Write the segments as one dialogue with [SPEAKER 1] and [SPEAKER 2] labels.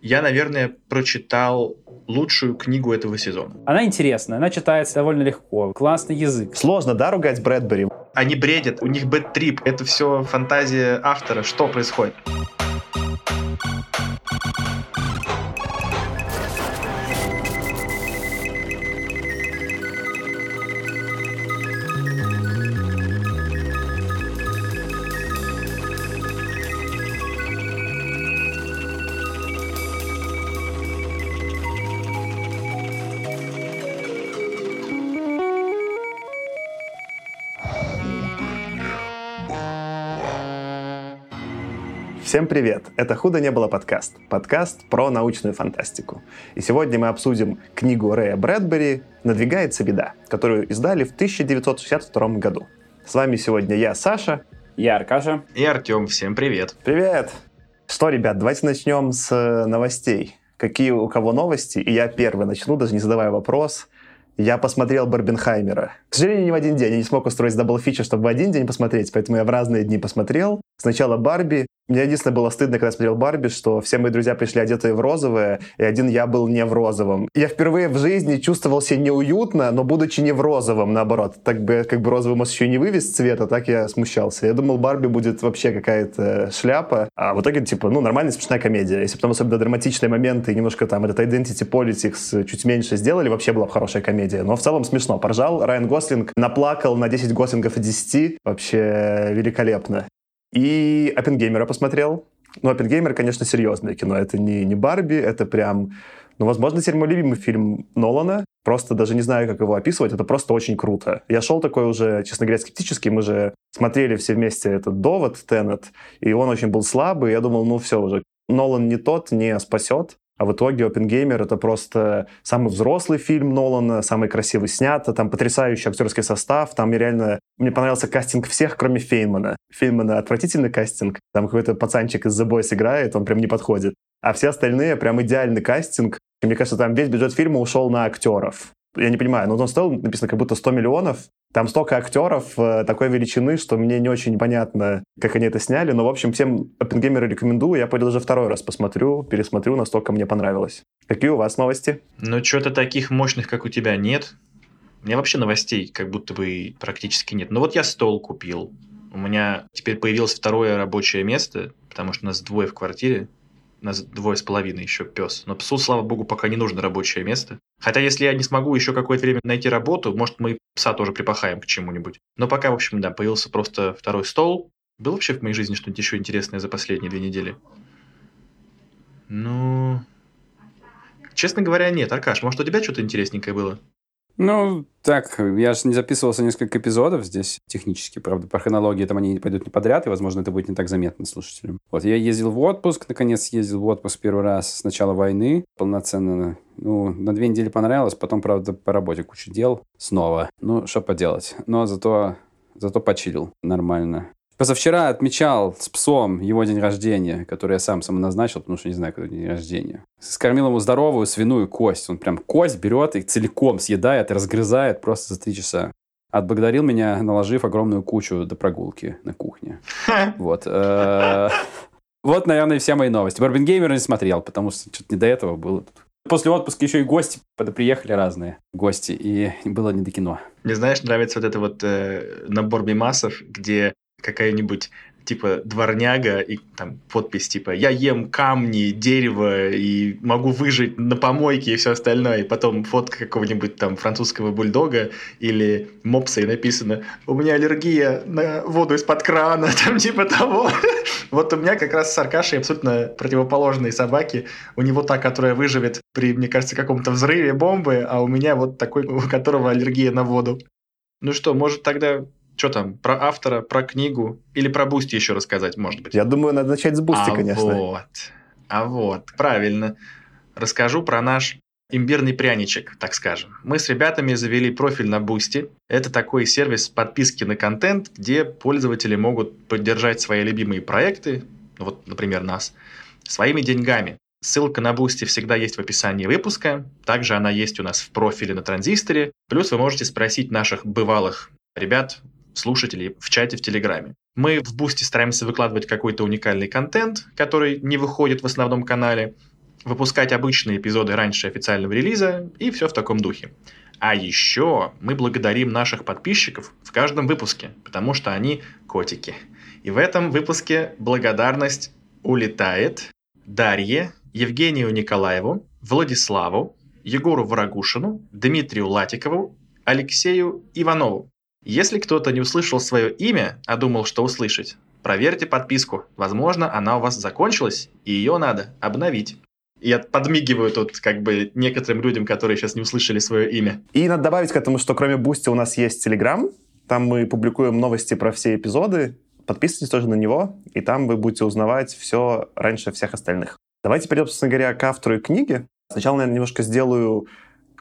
[SPEAKER 1] Я, наверное, прочитал лучшую книгу этого сезона.
[SPEAKER 2] Она интересная, она читается довольно легко, классный язык.
[SPEAKER 3] Сложно, да, ругать Брэдбери?
[SPEAKER 1] Они бредят, у них бэт-трип, это все фантазия автора. Что происходит?
[SPEAKER 3] Всем привет! Это «Худо не было» подкаст. Подкаст про научную фантастику. И сегодня мы обсудим книгу Рэя Брэдбери «Надвигается беда», которую издали в 1962 году. С вами сегодня я, Саша.
[SPEAKER 2] Я Аркаша.
[SPEAKER 1] И Артем. Всем привет.
[SPEAKER 3] Привет! Что, ребят, давайте начнем с э, новостей. Какие у кого новости? И я первый начну, даже не задавая вопрос. Я посмотрел Барбенхаймера. К сожалению, не в один день. Я не смог устроить double feature, чтобы в один день посмотреть, поэтому я в разные дни посмотрел. Сначала Барби, мне единственное было стыдно, когда я смотрел Барби, что все мои друзья пришли одетые в розовое, и один я был не в розовом. Я впервые в жизни чувствовал себя неуютно, но будучи не в розовом, наоборот. Так бы, как бы розовый может еще не вывез цвета, так я смущался. Я думал, Барби будет вообще какая-то шляпа, а в итоге, типа, ну, нормальная смешная комедия. Если потом особенно драматичные моменты, немножко там этот identity politics чуть меньше сделали, вообще была бы хорошая комедия. Но в целом смешно. Поржал. Райан Гослинг наплакал на 10 Гослингов и 10. Вообще великолепно. И Оппенгеймера посмотрел. Ну, Оппенгеймер, конечно, серьезное кино. Это не, не Барби, это прям... Ну, возможно, теперь мой любимый фильм Нолана. Просто даже не знаю, как его описывать. Это просто очень круто. Я шел такой уже, честно говоря, скептический. Мы же смотрели все вместе этот довод, Теннет, и он очень был слабый. Я думал, ну все уже, Нолан не тот, не спасет. А в итоге «Оппенгеймер» — это просто самый взрослый фильм Нолана, самый красивый снят, там потрясающий актерский состав, там реально... Мне понравился кастинг всех, кроме Фейнмана. Фейнмана отвратительный кастинг, там какой-то пацанчик из The Boys играет, он прям не подходит. А все остальные прям идеальный кастинг. И мне кажется, там весь бюджет фильма ушел на актеров. Я не понимаю, но он стоил, написано, как будто 100 миллионов, там столько актеров э, такой величины, что мне не очень понятно, как они это сняли. Но, в общем, всем Оппенгеймера рекомендую. Я пойду даже второй раз посмотрю, пересмотрю, настолько мне понравилось. Какие у вас новости?
[SPEAKER 1] Ну, что-то таких мощных, как у тебя, нет. У меня вообще новостей как будто бы практически нет. Но вот я стол купил. У меня теперь появилось второе рабочее место, потому что у нас двое в квартире нас двое с половиной еще пес. Но псу, слава богу, пока не нужно рабочее место. Хотя, если я не смогу еще какое-то время найти работу, может, мы пса тоже припахаем к чему-нибудь. Но пока, в общем, да, появился просто второй стол. Было вообще в моей жизни что-нибудь еще интересное за последние две недели? Ну... Честно говоря, нет. Аркаш, может, у тебя что-то интересненькое было?
[SPEAKER 2] Ну, так, я же не записывался несколько эпизодов здесь технически, правда, по хронологии там они пойдут не подряд, и, возможно, это будет не так заметно слушателям. Вот, я ездил в отпуск, наконец ездил в отпуск первый раз с начала войны, полноценно, ну, на две недели понравилось, потом, правда, по работе кучу дел снова. Ну, что поделать. Но зато, зато почилил нормально. Позавчера отмечал с псом его день рождения, который я сам самоназначил, потому что не знаю, когда день рождения. Скормил ему здоровую свиную кость. Он прям кость берет и целиком съедает и разгрызает просто за три часа. Отблагодарил меня, наложив огромную кучу до прогулки на кухне. Вот. Э, вот, наверное, все мои новости. Барбин Геймер не смотрел, потому что что-то не до этого было. После отпуска еще и гости приехали разные гости, и было не до кино.
[SPEAKER 1] Мне, знаешь, нравится вот это вот э, набор мимасов, где какая-нибудь типа дворняга и там подпись типа «Я ем камни, дерево и могу выжить на помойке» и все остальное. И потом фотка какого-нибудь там французского бульдога или мопса и написано «У меня аллергия на воду из-под крана», там типа того. Вот у меня как раз с Аркашей абсолютно противоположные собаки. У него та, которая выживет при, мне кажется, каком-то взрыве бомбы, а у меня вот такой, у которого аллергия на воду. Ну что, может тогда что там, про автора, про книгу или про Бусти еще рассказать, может быть?
[SPEAKER 3] Я думаю, надо начать с Бусти,
[SPEAKER 1] а
[SPEAKER 3] конечно.
[SPEAKER 1] вот, а вот, правильно. Расскажу про наш имбирный пряничек, так скажем. Мы с ребятами завели профиль на Бусти. Это такой сервис подписки на контент, где пользователи могут поддержать свои любимые проекты, вот, например, нас, своими деньгами. Ссылка на Бусти всегда есть в описании выпуска. Также она есть у нас в профиле на Транзисторе. Плюс вы можете спросить наших бывалых ребят, слушателей в чате в Телеграме. Мы в Бусти стараемся выкладывать какой-то уникальный контент, который не выходит в основном канале. выпускать обычные эпизоды раньше официального релиза и все в таком духе. А еще мы благодарим наших подписчиков в каждом выпуске, потому что они котики. И в этом выпуске благодарность улетает Дарье, Евгению Николаеву, Владиславу, Егору Ворогушину, Дмитрию Латикову, Алексею Иванову. Если кто-то не услышал свое имя, а думал, что услышать, проверьте подписку. Возможно, она у вас закончилась, и ее надо обновить. Я подмигиваю тут как бы некоторым людям, которые сейчас не услышали свое имя.
[SPEAKER 3] И надо добавить к этому, что кроме Бусти у нас есть Телеграм. Там мы публикуем новости про все эпизоды. Подписывайтесь тоже на него, и там вы будете узнавать все раньше всех остальных. Давайте перейдем, собственно говоря, к автору и книги. Сначала, наверное, немножко сделаю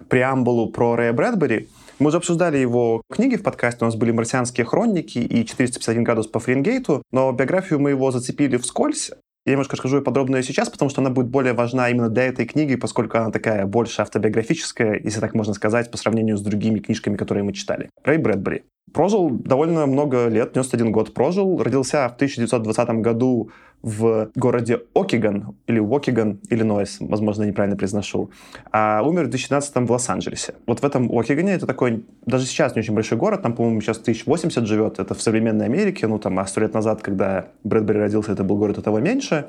[SPEAKER 3] преамбулу про Рэя Брэдбери. Мы уже обсуждали его книги в подкасте, у нас были «Марсианские хроники» и «451 градус по Фаренгейту», но биографию мы его зацепили вскользь, я немножко расскажу ее сейчас, потому что она будет более важна именно для этой книги, поскольку она такая больше автобиографическая, если так можно сказать, по сравнению с другими книжками, которые мы читали. Рэй Брэдбери. Прожил довольно много лет, 91 год прожил. Родился в 1920 году в городе Окиган, или Уокиган, Иллинойс, возможно, неправильно произношу, а умер в 2012 в Лос-Анджелесе. Вот в этом Окигане, это такой, даже сейчас не очень большой город, там, по-моему, сейчас 1080 живет, это в современной Америке, ну, там, а сто лет назад, когда Брэдбери родился, это был город этого меньше.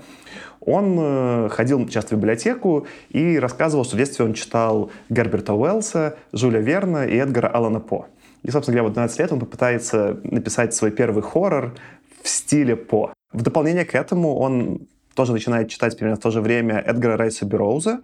[SPEAKER 3] Он э, ходил часто в библиотеку и рассказывал, что в детстве он читал Герберта Уэллса, Жюля Верна и Эдгара Алана По. И, собственно говоря, вот 12 лет он попытается написать свой первый хоррор в стиле По. В дополнение к этому он тоже начинает читать примерно в то же время Эдгара Райса Бероуза.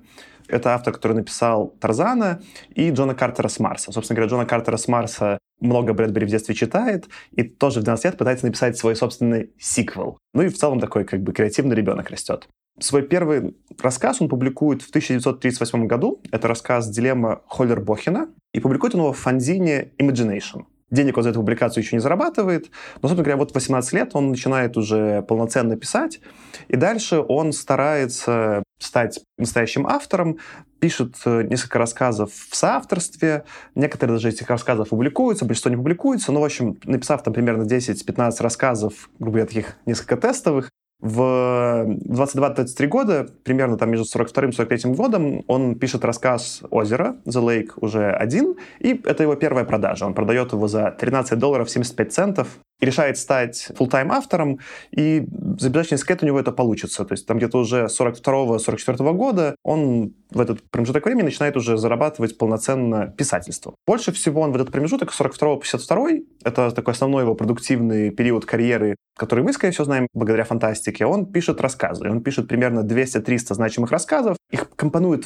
[SPEAKER 3] Это автор, который написал Тарзана и Джона Картера с Марса. Собственно говоря, Джона Картера с Марса много Брэдбери в детстве читает и тоже в 12 лет пытается написать свой собственный сиквел. Ну и в целом такой как бы креативный ребенок растет. Свой первый рассказ он публикует в 1938 году. Это рассказ «Дилемма Холлер-Бохена». И публикует он его в фанзине Imagination. Денег он за эту публикацию еще не зарабатывает, но, собственно говоря, вот в 18 лет он начинает уже полноценно писать, и дальше он старается стать настоящим автором, пишет э, несколько рассказов в соавторстве, некоторые даже из этих рассказов публикуются, большинство не публикуются, но, в общем, написав там примерно 10-15 рассказов, грубо говоря, таких несколько тестовых, в 22-23 года, примерно там между 42 и 43 годом, он пишет рассказ «Озеро», «The Lake» уже один, и это его первая продажа. Он продает его за 13 долларов 75 центов и решает стать full-time автором, и за бесконечный скет у него это получится. То есть там где-то уже 42-44 года он в этот промежуток времени начинает уже зарабатывать полноценно писательство. Больше всего он в этот промежуток 42 по 52 это такой основной его продуктивный период карьеры, который мы, скорее всего, знаем благодаря фантастике, он пишет рассказы. Он пишет примерно 200-300 значимых рассказов, их компонует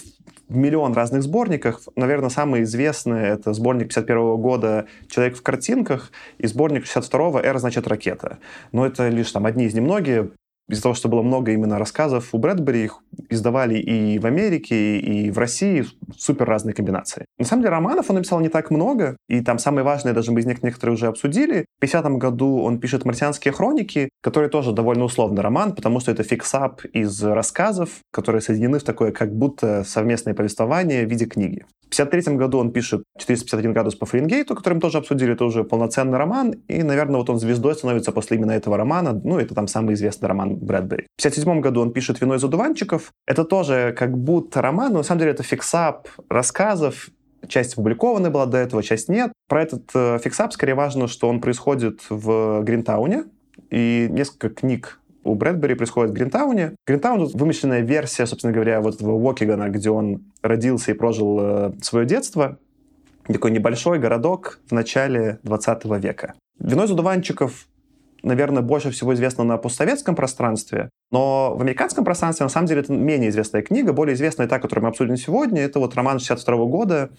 [SPEAKER 3] в миллион разных сборников. Наверное, самый известный — это сборник 51 года «Человек в картинках» и сборник 62-го «Р значит ракета». Но это лишь там одни из немногих из-за того, что было много именно рассказов у Брэдбери, их издавали и в Америке, и в России супер разные комбинации. На самом деле романов он написал не так много, и там самые важные даже мы из них некоторые уже обсудили. В 50 году он пишет «Марсианские хроники», которые тоже довольно условный роман, потому что это фиксап из рассказов, которые соединены в такое как будто совместное повествование в виде книги. В 1953 году он пишет «451 градус по Фаренгейту», который мы тоже обсудили, это уже полноценный роман, и, наверное, вот он звездой становится после именно этого романа, ну, это там самый известный роман Брэдбери. В 1957 году он пишет «Вино из одуванчиков». Это тоже как будто роман, но на самом деле это fix-up рассказов, Часть опубликована была до этого, часть нет. Про этот э, fix-up скорее важно, что он происходит в Гринтауне, и несколько книг у Брэдбери происходит в Гринтауне. Гринтаун — вымышленная версия, собственно говоря, вот этого Уокигана, где он родился и прожил э, свое детство. Такой небольшой городок в начале 20 века. «Вино из одуванчиков» наверное, больше всего известно на постсоветском пространстве, но в американском пространстве, на самом деле, это менее известная книга. Более известная та, которую мы обсудим сегодня, это вот роман 62 года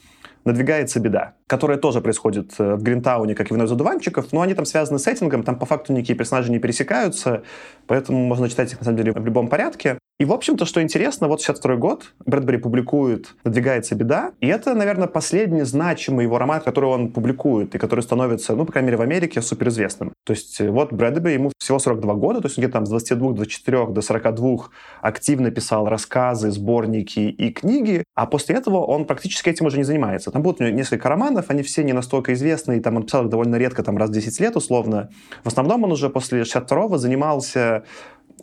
[SPEAKER 3] «Надвигается беда», которая тоже происходит э, в Гринтауне, как и «Вино из одуванчиков», но они там связаны с сеттингом, там по факту никакие персонажи не пересекаются, поэтому можно читать их, на самом деле, в любом порядке. И, в общем-то, что интересно, вот 62 год, Брэдбери публикует «Надвигается беда», и это, наверное, последний значимый его роман, который он публикует, и который становится, ну, по крайней мере, в Америке суперизвестным. То есть э, вот Брэдбери, ему всего 42 года, то есть он где-то там с 22-24 до 42 активно писал рассказы, сборники и книги, а после этого он практически этим уже не занимается. Там будут у него несколько романов, они все не настолько известны, и там он писал их довольно редко, там раз в 10 лет условно. В основном он уже после 62-го занимался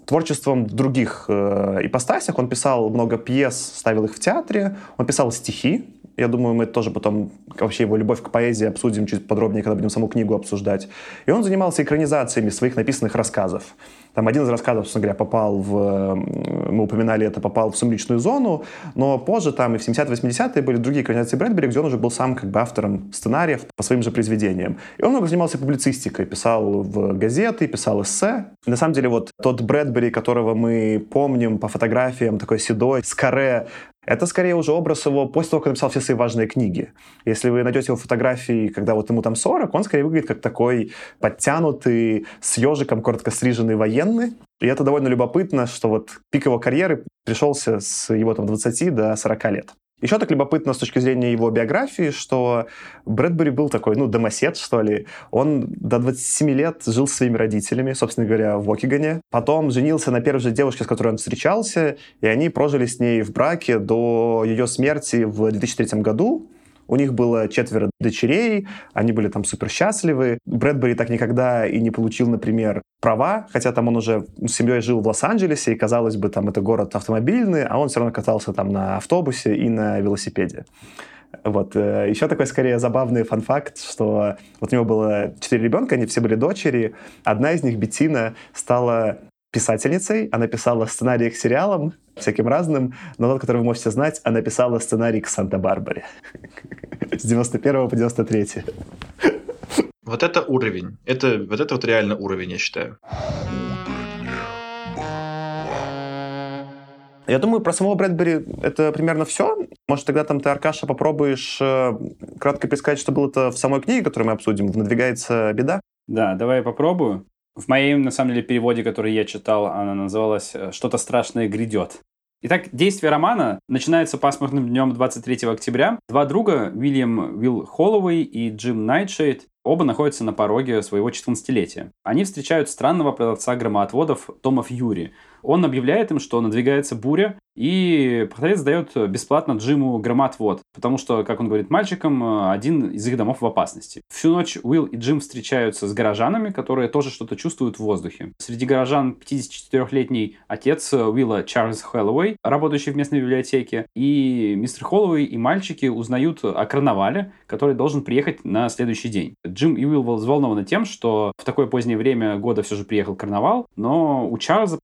[SPEAKER 3] творчеством в других э, ипостасях. Он писал много пьес, ставил их в театре, он писал стихи, я думаю, мы тоже потом вообще его любовь к поэзии обсудим чуть подробнее, когда будем саму книгу обсуждать. И он занимался экранизациями своих написанных рассказов. Там один из рассказов, собственно говоря, попал в, мы упоминали это, попал в «Сумеречную зону», но позже там и в 70-80-е были другие экранизации Брэдбери, где он уже был сам как бы автором сценариев по своим же произведениям. И он много занимался публицистикой, писал в газеты, писал эссе. И на самом деле вот тот Брэдбери, которого мы помним по фотографиям, такой седой, с каре, это скорее уже образ его после того, как написал все свои важные книги. Если вы найдете его фотографии, когда вот ему там 40, он скорее выглядит как такой подтянутый, с ежиком, коротко стриженный военный. И это довольно любопытно, что вот пик его карьеры пришелся с его там 20 до 40 лет. Еще так любопытно с точки зрения его биографии, что Брэдбери был такой, ну, домосед, что ли. Он до 27 лет жил со своими родителями, собственно говоря, в Окигане. Потом женился на первой же девушке, с которой он встречался, и они прожили с ней в браке до ее смерти в 2003 году. У них было четверо дочерей, они были там супер счастливы. Брэдбери так никогда и не получил, например, права, хотя там он уже с семьей жил в Лос-Анджелесе, и, казалось бы, там это город автомобильный, а он все равно катался там на автобусе и на велосипеде. Вот. Э, Еще такой, скорее, забавный фан-факт, что вот у него было четыре ребенка, они все были дочери. Одна из них, Бетина, стала писательницей. Она писала сценарии к сериалам, всяким разным, но тот, который вы можете знать, она писала сценарий к Санта-Барбаре. С 91 по 93.
[SPEAKER 1] Вот это уровень. Это, вот это вот реально уровень, я считаю.
[SPEAKER 3] Я думаю, про самого Брэдбери это примерно все. Может, тогда там ты, Аркаша, попробуешь э, кратко пересказать, что было это в самой книге, которую мы обсудим, в «Надвигается беда»?
[SPEAKER 2] Да, давай я попробую. В моем, на самом деле, переводе, который я читал, она называлась э, «Что-то страшное грядет». Итак, действие романа начинается пасмурным днем 23 октября. Два друга, Уильям Уилл Холлоуэй и Джим Найтшейд, оба находятся на пороге своего 14-летия. Они встречают странного продавца громоотводов Тома Фьюри, он объявляет им, что надвигается буря, и продавец дает бесплатно Джиму громоотвод, потому что, как он говорит мальчикам, один из их домов в опасности. Всю ночь Уилл и Джим встречаются с горожанами, которые тоже что-то чувствуют в воздухе. Среди горожан 54-летний отец Уилла Чарльз Хэллоуэй, работающий в местной библиотеке, и мистер Холлоуэй и мальчики узнают о карнавале, который должен приехать на следующий день. Джим и Уилл взволнованы тем, что в такое позднее время года все же приехал карнавал, но у Чарльза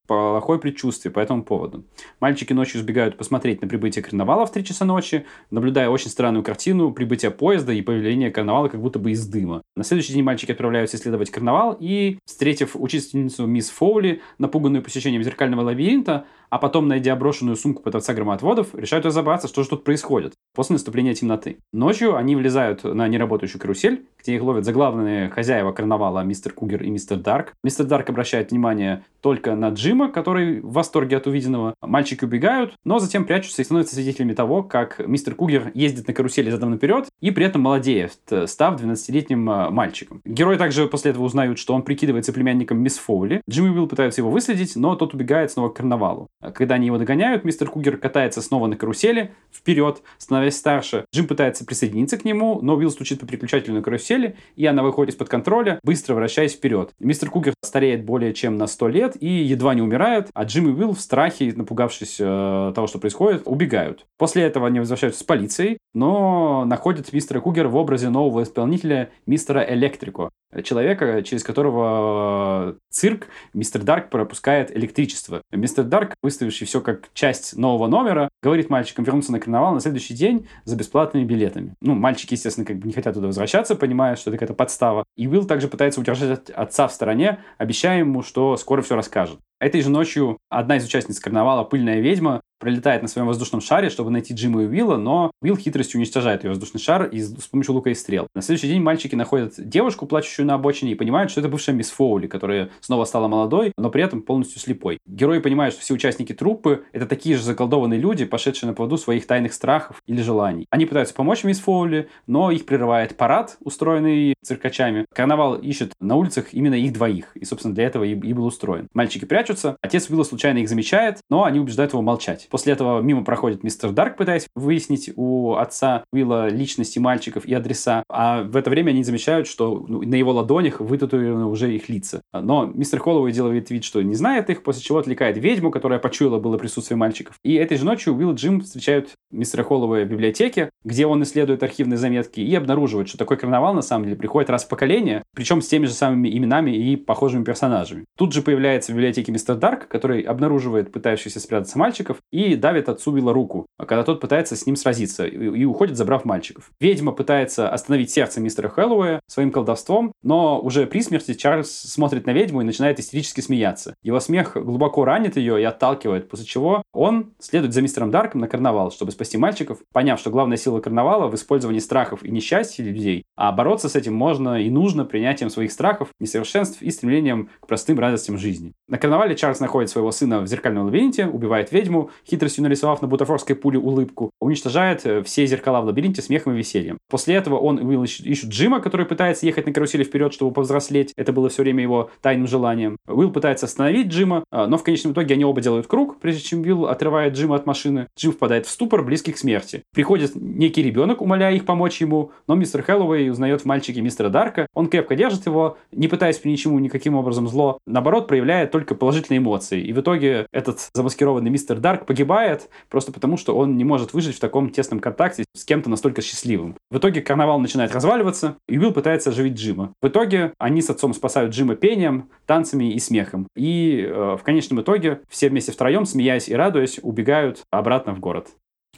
[SPEAKER 2] плохое предчувствие по этому поводу. Мальчики ночью сбегают посмотреть на прибытие карнавала в 3 часа ночи, наблюдая очень странную картину прибытия поезда и появления карнавала как будто бы из дыма. На следующий день мальчики отправляются исследовать карнавал и, встретив учительницу мисс Фоули, напуганную посещением зеркального лабиринта, а потом, найдя брошенную сумку продавца громоотводов, решают разобраться, что же тут происходит после наступления темноты. Ночью они влезают на неработающую карусель, где их ловят заглавные хозяева карнавала мистер Кугер и мистер Дарк. Мистер Дарк обращает внимание только на Джима, который в восторге от увиденного. Мальчики убегают, но затем прячутся и становятся свидетелями того, как мистер Кугер ездит на карусели задом наперед и при этом молодеет, став 12-летним а, мальчиком. Герои также после этого узнают, что он прикидывается племянником мисс Фоули. И Уилл пытаются его выследить, но тот убегает снова к карнавалу. Когда они его догоняют, мистер Кугер катается снова на карусели, вперед, становясь старше. Джим пытается присоединиться к нему, но Уилл стучит по переключателю на карусели, и она выходит из-под контроля, быстро вращаясь вперед. Мистер Кугер стареет более чем на 100 лет и едва не умирает, а Джим и Уилл в страхе, напугавшись э, того, что происходит, убегают. После этого они возвращаются с полицией, но находят мистера Кугера в образе нового исполнителя мистера Электрико, человека, через которого э, цирк мистер Дарк пропускает электричество. Мистер Дарк, выставивший все как часть нового номера, говорит мальчикам вернуться на карнавал на следующий день за бесплатными билетами. Ну, мальчики, естественно, как бы не хотят туда возвращаться, понимая, что это какая-то подстава. И Уилл также пытается удержать отца в стороне, обещая ему, что скоро все расскажет. Этой же ночью одна из участниц карнавала, пыльная ведьма, пролетает на своем воздушном шаре, чтобы найти Джима и Уилла, но Уилл хитростью уничтожает ее воздушный шар из, с помощью лука и стрел. На следующий день мальчики находят девушку, плачущую на обочине, и понимают, что это бывшая мисс Фоули, которая снова стала молодой, но при этом полностью слепой. Герои понимают, что все участники труппы — это такие же заколдованные люди, пошедшие на поводу своих тайных страхов или желаний. Они пытаются помочь мисс Фоули, но их прерывает парад, устроенный циркачами. Карнавал ищет на улицах именно их двоих, и, собственно, для этого и, и был устроен. Мальчики прячутся. Отец Уилла случайно их замечает, но они убеждают его молчать. После этого мимо проходит мистер Дарк, пытаясь выяснить у отца Уилла личности мальчиков и адреса. А в это время они замечают, что ну, на его ладонях вытатуированы уже их лица. Но мистер Холлоуэй делает вид, что не знает их, после чего отвлекает ведьму, которая почуяла было присутствие мальчиков. И этой же ночью Уилл и Джим встречают мистера Холлоуэя в библиотеке, где он исследует архивные заметки и обнаруживает, что такой карнавал на самом деле приходит раз в поколение, причем с теми же самыми именами и похожими персонажами. Тут же появляется в библиотеке мистер Дарк, который обнаруживает пытающихся спрятаться мальчиков и давит отцу Уилла руку, когда тот пытается с ним сразиться и, и уходит, забрав мальчиков. Ведьма пытается остановить сердце мистера Хэллоуэя своим колдовством, но уже при смерти Чарльз смотрит на ведьму и начинает истерически смеяться. Его смех глубоко ранит ее и отталкивает, после чего он следует за мистером Дарком на карнавал, чтобы спасти мальчиков, поняв, что главная сила карнавала в использовании страхов и несчастья людей, а бороться с этим можно и нужно принятием своих страхов, несовершенств и стремлением к простым радостям жизни. На карнавале Чарльз находит своего сына в зеркальном лабиринте, убивает ведьму, хитростью нарисовав на бутафорской пуле улыбку, уничтожает э, все зеркала в лабиринте смехом и весельем. После этого он и Уилл ищут Джима, который пытается ехать на карусели вперед, чтобы повзрослеть. Это было все время его тайным желанием. Уилл пытается остановить Джима, а, но в конечном итоге они оба делают круг, прежде чем Уилл отрывает Джима от машины. Джим впадает в ступор, близкий к смерти. Приходит некий ребенок, умоляя их помочь ему, но мистер Хэллоуэй узнает в мальчике мистера Дарка. Он крепко держит его, не пытаясь при ничему никаким образом зло. Наоборот, проявляет только положительные эмоции. И в итоге этот замаскированный мистер Дарк погибает просто потому, что он не может выжить в таком тесном контакте с кем-то настолько счастливым. В итоге карнавал начинает разваливаться, и Уилл пытается оживить Джима. В итоге они с отцом спасают Джима пением, танцами и смехом. И э, в конечном итоге все вместе втроем, смеясь и радуясь, убегают обратно в город.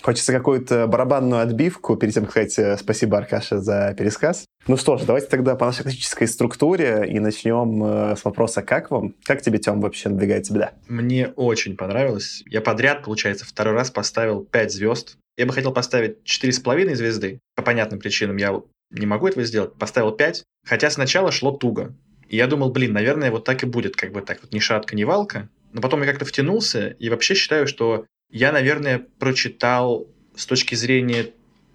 [SPEAKER 3] Хочется какую-то барабанную отбивку перед тем, как сказать э, спасибо, Аркаша, за пересказ. Ну что ж, давайте тогда по нашей классической структуре и начнем э, с вопроса «Как вам?». Как тебе, Тем, вообще надвигается беда?
[SPEAKER 1] Мне очень понравилось. Я подряд, получается, второй раз поставил 5 звезд. Я бы хотел поставить 4,5 звезды. По понятным причинам я не могу этого сделать. Поставил 5. Хотя сначала шло туго. И я думал, блин, наверное, вот так и будет, как бы так вот ни шатка, ни валка. Но потом я как-то втянулся и вообще считаю, что я, наверное, прочитал с точки зрения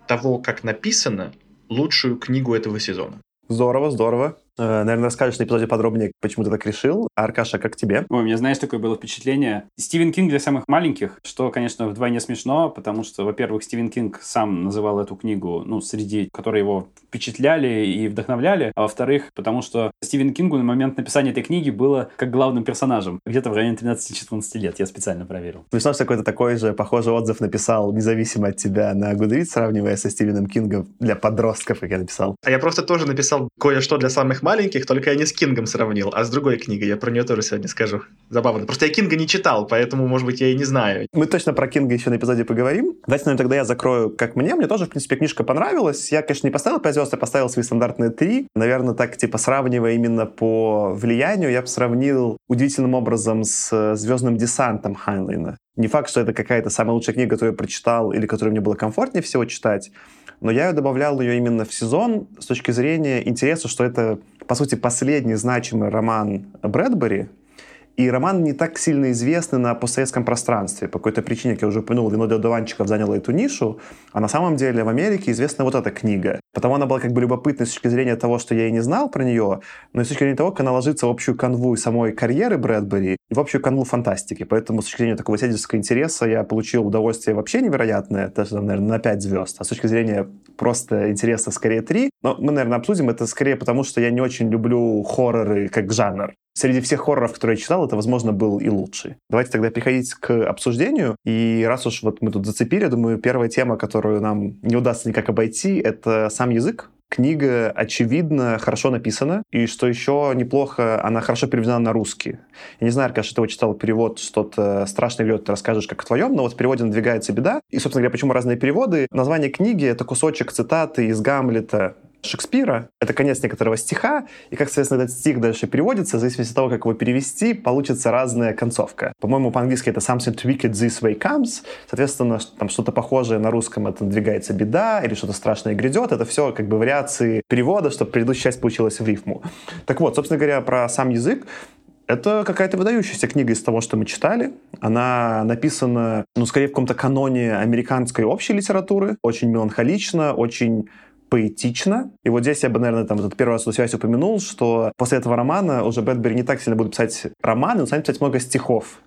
[SPEAKER 1] того, как написано, лучшую книгу этого сезона.
[SPEAKER 3] Здорово, здорово. Э, наверное, расскажешь на эпизоде подробнее, почему ты так решил. А, Аркаша, как тебе?
[SPEAKER 2] Ой, у меня, знаешь, такое было впечатление. Стивен Кинг для самых маленьких, что, конечно, вдвойне смешно, потому что, во-первых, Стивен Кинг сам называл эту книгу, ну, среди, которые его впечатляли и вдохновляли, а во-вторых, потому что Стивен Кингу на момент написания этой книги было как главным персонажем, где-то в районе 13-14 лет, я специально проверил.
[SPEAKER 3] Смешно, что какой-то такой же похожий отзыв написал, независимо от тебя, на Goodreads, сравнивая со Стивеном Кингом для подростков, как я написал.
[SPEAKER 1] А я просто тоже написал кое-что для самых маленьких, только я не с Кингом сравнил, а с другой книгой. Я про нее тоже сегодня скажу. Забавно. Просто я Кинга не читал, поэтому, может быть, я и не знаю.
[SPEAKER 3] Мы точно про Кинга еще на эпизоде поговорим. Давайте, наверное, тогда я закрою, как мне. Мне тоже, в принципе, книжка понравилась. Я, конечно, не поставил 5 звезд, я поставил свои стандартные 3. Наверное, так, типа, сравнивая именно по влиянию, я бы сравнил удивительным образом с «Звездным десантом» Хайнлина. Не факт, что это какая-то самая лучшая книга, которую я прочитал или которую мне было комфортнее всего читать, но я добавлял ее именно в сезон с точки зрения интереса, что это, по сути, последний значимый роман Брэдбери, и роман не так сильно известный на постсоветском пространстве. По какой-то причине, как я уже упомянул, «Вино для дуванчиков» заняло эту нишу, а на самом деле в Америке известна вот эта книга. Потому она была как бы любопытной с точки зрения того, что я и не знал про нее, но с точки зрения того, как она ложится в общую канву самой карьеры Брэдбери и в общую канву фантастики. Поэтому с точки зрения такого исследовательского интереса я получил удовольствие вообще невероятное, даже, наверное, на 5 звезд. А с точки зрения просто интереса скорее 3. Но мы, наверное, обсудим это скорее потому, что я не очень люблю хорроры как жанр среди всех хорроров, которые я читал, это, возможно, был и лучший. Давайте тогда переходить к обсуждению. И раз уж вот мы тут зацепили, думаю, первая тема, которую нам не удастся никак обойти, это сам язык. Книга, очевидно, хорошо написана, и что еще неплохо, она хорошо переведена на русский. Я не знаю, Аркаша, ты его читал перевод, что-то страшное или ты расскажешь, как в твоем, но вот в переводе надвигается беда. И, собственно говоря, почему разные переводы? Название книги — это кусочек цитаты из Гамлета, Шекспира. Это конец некоторого стиха, и как, соответственно, этот стих дальше переводится, в зависимости от того, как его перевести, получится разная концовка. По-моему, по-английски это «something wicked this way comes», соответственно, там что-то похожее на русском это «надвигается беда» или что-то страшное грядет. Это все как бы вариации перевода, чтобы предыдущая часть получилась в рифму. Так вот, собственно говоря, про сам язык. Это какая-то выдающаяся книга из того, что мы читали. Она написана, ну, скорее в каком-то каноне американской общей литературы. Очень меланхолично, очень поэтично. И вот здесь я бы, наверное, там этот первый раз связь упомянул, что после этого романа уже Брэдбери не так сильно будет писать романы, он станет писать много стихов.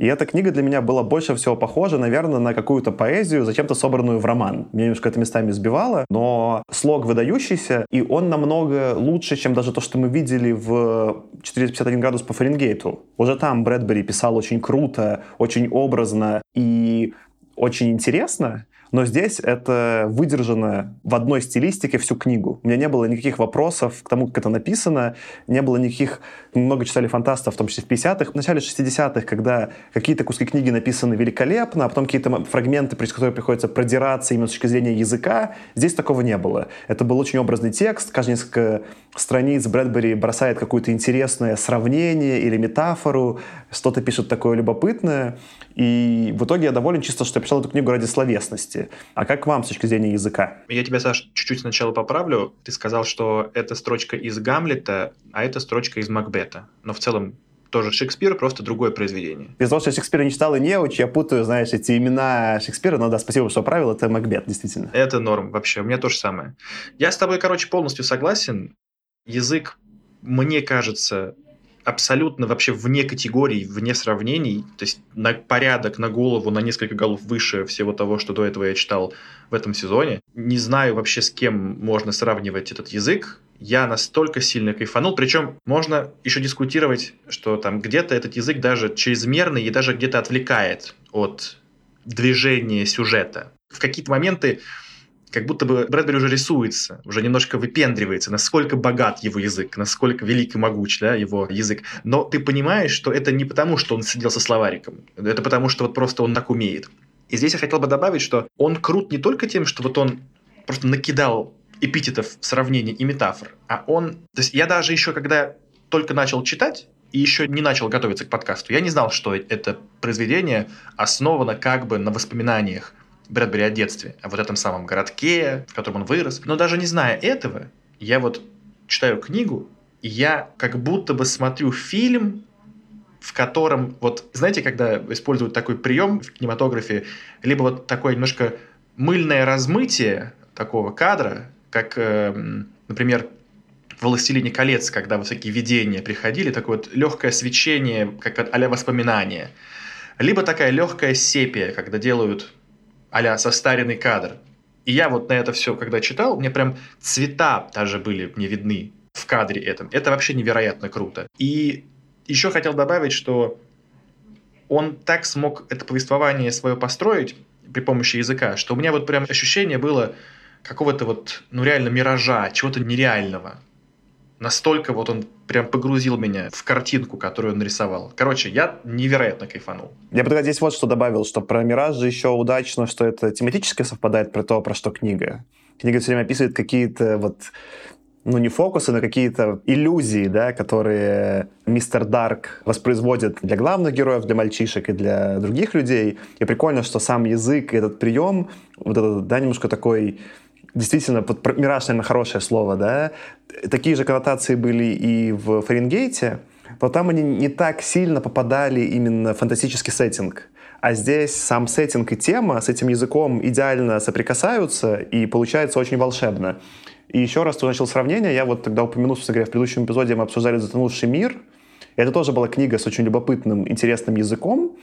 [SPEAKER 3] И эта книга для меня была больше всего похожа, наверное, на какую-то поэзию, зачем-то собранную в роман. Меня немножко это местами сбивало, но слог выдающийся, и он намного лучше, чем даже то, что мы видели в 451 градус по Фаренгейту. Уже там Брэдбери писал очень круто, очень образно и очень интересно, но здесь это выдержано в одной стилистике всю книгу. У меня не было никаких вопросов к тому, как это написано, не было никаких... Много читали фантастов, в том числе в 50-х, в начале 60-х, когда какие-то куски книги написаны великолепно, а потом какие-то фрагменты, через которые приходится продираться именно с точки зрения языка. Здесь такого не было. Это был очень образный текст. Каждые несколько страниц Брэдбери бросает какое-то интересное сравнение или метафору, что-то пишет такое любопытное. И в итоге я доволен чисто, что я писал эту книгу ради словесности. А как вам с точки зрения языка?
[SPEAKER 1] Я тебя, Саш, чуть-чуть сначала поправлю. Ты сказал, что это строчка из Гамлета, а это строчка из Макбета. Но в целом тоже Шекспир, просто другое произведение.
[SPEAKER 3] Из-за того, что Шекспира не читал и не уч, я путаю, знаешь, эти имена Шекспира, но да, спасибо, что правил, это Макбет, действительно.
[SPEAKER 1] Это норм вообще, у меня то же самое. Я с тобой, короче, полностью согласен. Язык, мне кажется, абсолютно вообще вне категорий, вне сравнений, то есть на порядок, на голову, на несколько голов выше всего того, что до этого я читал в этом сезоне. Не знаю вообще, с кем можно сравнивать этот язык. Я настолько сильно кайфанул, причем можно еще дискутировать, что там где-то этот язык даже чрезмерный и даже где-то отвлекает от движения сюжета. В какие-то моменты как будто бы Брэдбери уже рисуется, уже немножко выпендривается, насколько богат его язык, насколько велик и могуч да, его язык. Но ты понимаешь, что это не потому, что он сидел со словариком, это потому, что вот просто он так умеет. И здесь я хотел бы добавить, что он крут не только тем, что вот он просто накидал эпитетов, сравнений и метафор, а он... То есть я даже еще, когда только начал читать, и еще не начал готовиться к подкасту, я не знал, что это произведение основано как бы на воспоминаниях Брэдбери о детстве, о вот этом самом городке, в котором он вырос. Но даже не зная этого, я вот читаю книгу, и я как будто бы смотрю фильм, в котором, вот, знаете, когда используют такой прием в кинематографе, либо вот такое немножко мыльное размытие такого кадра, как, э, например, в «Властелине колец», когда вот всякие видения приходили, такое вот легкое свечение, как а воспоминания. Либо такая легкая сепия, когда делают а состаренный кадр. И я вот на это все, когда читал, мне прям цвета даже были мне видны в кадре этом. Это вообще невероятно круто. И еще хотел добавить, что он так смог это повествование свое построить при помощи языка, что у меня вот прям ощущение было какого-то вот, ну реально миража, чего-то нереального. Настолько вот он прям погрузил меня в картинку, которую он нарисовал. Короче, я невероятно кайфанул.
[SPEAKER 3] Я бы здесь вот что добавил, что про «Мираж» же еще удачно, что это тематически совпадает про то, про что книга. Книга все время описывает какие-то вот ну, не фокусы, но какие-то иллюзии, да, которые мистер Дарк воспроизводит для главных героев, для мальчишек и для других людей. И прикольно, что сам язык этот прием, вот этот, да, немножко такой действительно, под, мираж, наверное, хорошее слово, да, такие же коннотации были и в Фаренгейте, но там они не так сильно попадали именно в фантастический сеттинг. А здесь сам сеттинг и тема с этим языком идеально соприкасаются, и получается очень волшебно. И еще раз, ты начал сравнение, я вот тогда упомянул, что говоря, в предыдущем эпизоде мы обсуждали «Затонувший мир», это тоже была книга с очень любопытным, интересным языком,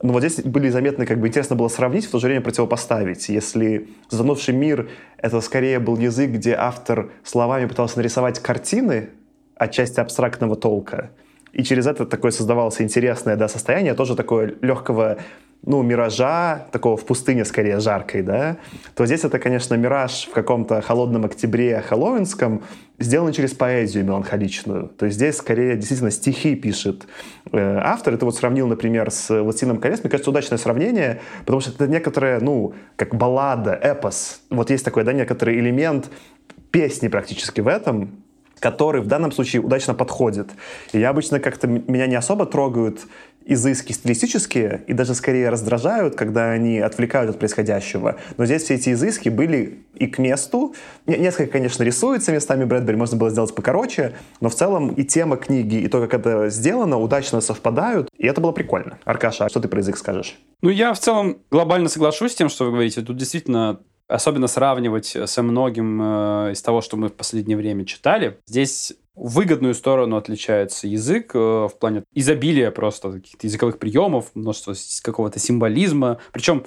[SPEAKER 3] но вот здесь были заметны, как бы интересно было сравнить, в то же время противопоставить. Если «Затонувший мир» — это скорее был язык, где автор словами пытался нарисовать картины, отчасти абстрактного толка, и через это такое создавалось интересное да, состояние, тоже такое легкого ну, миража, такого в пустыне скорее жаркой, да, то здесь это, конечно, мираж в каком-то холодном октябре хэллоуинском, сделан через поэзию меланхоличную. То есть здесь скорее действительно стихи пишет э, автор. Это вот сравнил, например, с «Властелином колец». Мне кажется, удачное сравнение, потому что это некоторое, ну, как баллада, эпос. Вот есть такой, да, некоторый элемент песни практически в этом, который в данном случае удачно подходит. И я обычно как-то меня не особо трогают изыски стилистические и даже скорее раздражают, когда они отвлекают от происходящего. Но здесь все эти изыски были и к месту. Несколько, конечно, рисуется местами Брэдбери, можно было сделать покороче, но в целом и тема книги, и то, как это сделано, удачно совпадают, и это было прикольно. Аркаша, а что ты про язык скажешь?
[SPEAKER 2] Ну, я в целом глобально соглашусь с тем, что вы говорите. Тут действительно особенно сравнивать со многим э, из того, что мы в последнее время читали, здесь в выгодную сторону отличается язык э, в плане изобилия просто каких-то языковых приемов, множество какого-то символизма. Причем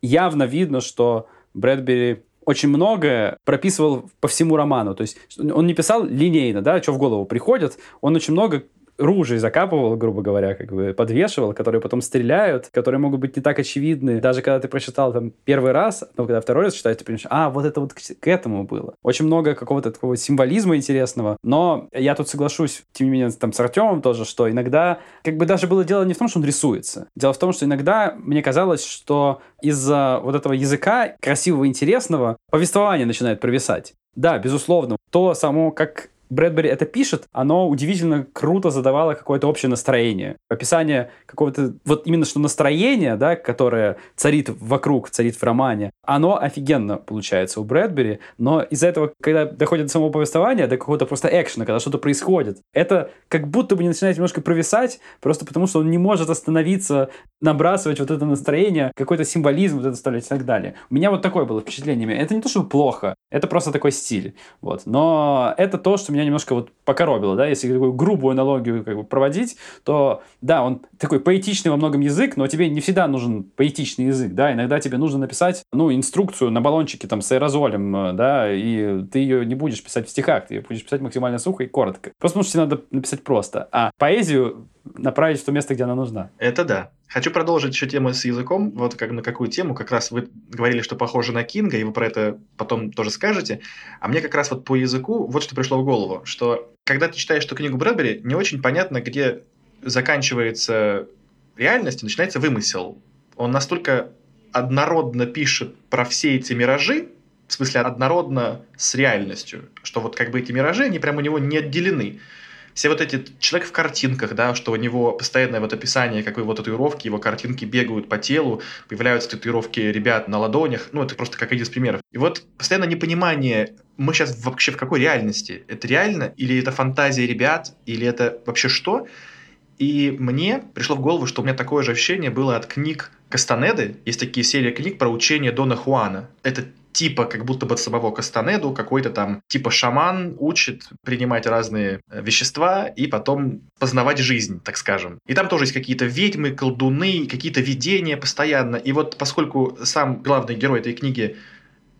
[SPEAKER 2] явно видно, что Брэдбери очень многое прописывал по всему роману. То есть он не писал линейно, да, что в голову приходит. Он очень много ружей закапывал, грубо говоря, как бы подвешивал, которые потом стреляют, которые могут быть не так очевидны. Даже когда ты прочитал там первый раз, но когда второй раз читаешь, ты понимаешь, а, вот это вот к этому было. Очень много какого-то такого символизма интересного. Но я тут соглашусь, тем не менее, там с Артемом тоже, что иногда как бы даже было дело не в том, что он рисуется. Дело в том, что иногда мне казалось, что из-за вот этого языка красивого, интересного, повествование начинает провисать. Да, безусловно. То само, как Брэдбери это пишет, оно удивительно круто задавало какое-то общее настроение. Описание какого-то, вот именно что настроение, да, которое царит вокруг, царит в романе, оно офигенно получается у Брэдбери, но из-за этого, когда доходит до самого повествования, до какого-то просто экшена, когда что-то происходит, это как будто бы не начинает немножко провисать, просто потому что он не может остановиться, набрасывать вот это настроение, какой-то символизм вот это вставлять и так далее. У меня вот такое было впечатление. Это не то, что плохо, это просто такой стиль. Вот. Но это то, что меня меня немножко вот покоробило, да, если такую грубую аналогию как бы проводить, то, да, он такой поэтичный во многом язык, но тебе не всегда нужен поэтичный язык, да, иногда тебе нужно написать, ну, инструкцию на баллончике там с аэрозолем, э, да, и ты ее не будешь писать в стихах, ты ее будешь писать максимально сухо и коротко. Просто потому что тебе надо написать просто. А поэзию направить в то место, где она нужна.
[SPEAKER 1] Это да. Хочу продолжить еще тему с языком. Вот как на какую тему? Как раз вы говорили, что похоже на Кинга, и вы про это потом тоже скажете. А мне как раз вот по языку вот что пришло в голову, что когда ты читаешь эту книгу Брэдбери, не очень понятно, где заканчивается реальность и начинается вымысел. Он настолько однородно пишет про все эти миражи, в смысле однородно с реальностью, что вот как бы эти миражи, они прямо у него не отделены все вот эти человек в картинках, да, что у него постоянное вот описание, как его татуировки, его картинки бегают по телу, появляются татуировки ребят на ладонях, ну, это просто как один из примеров. И вот постоянно непонимание, мы сейчас вообще в какой реальности? Это реально? Или это фантазия ребят? Или это вообще что? И мне пришло в голову, что у меня такое же ощущение было от книг Кастанеды. Есть такие серии книг про учение Дона Хуана. Это типа как будто бы самого Кастанеду, какой-то там типа шаман учит принимать разные э, вещества и потом познавать жизнь, так скажем. И там тоже есть какие-то ведьмы, колдуны, какие-то видения постоянно. И вот поскольку сам главный герой этой книги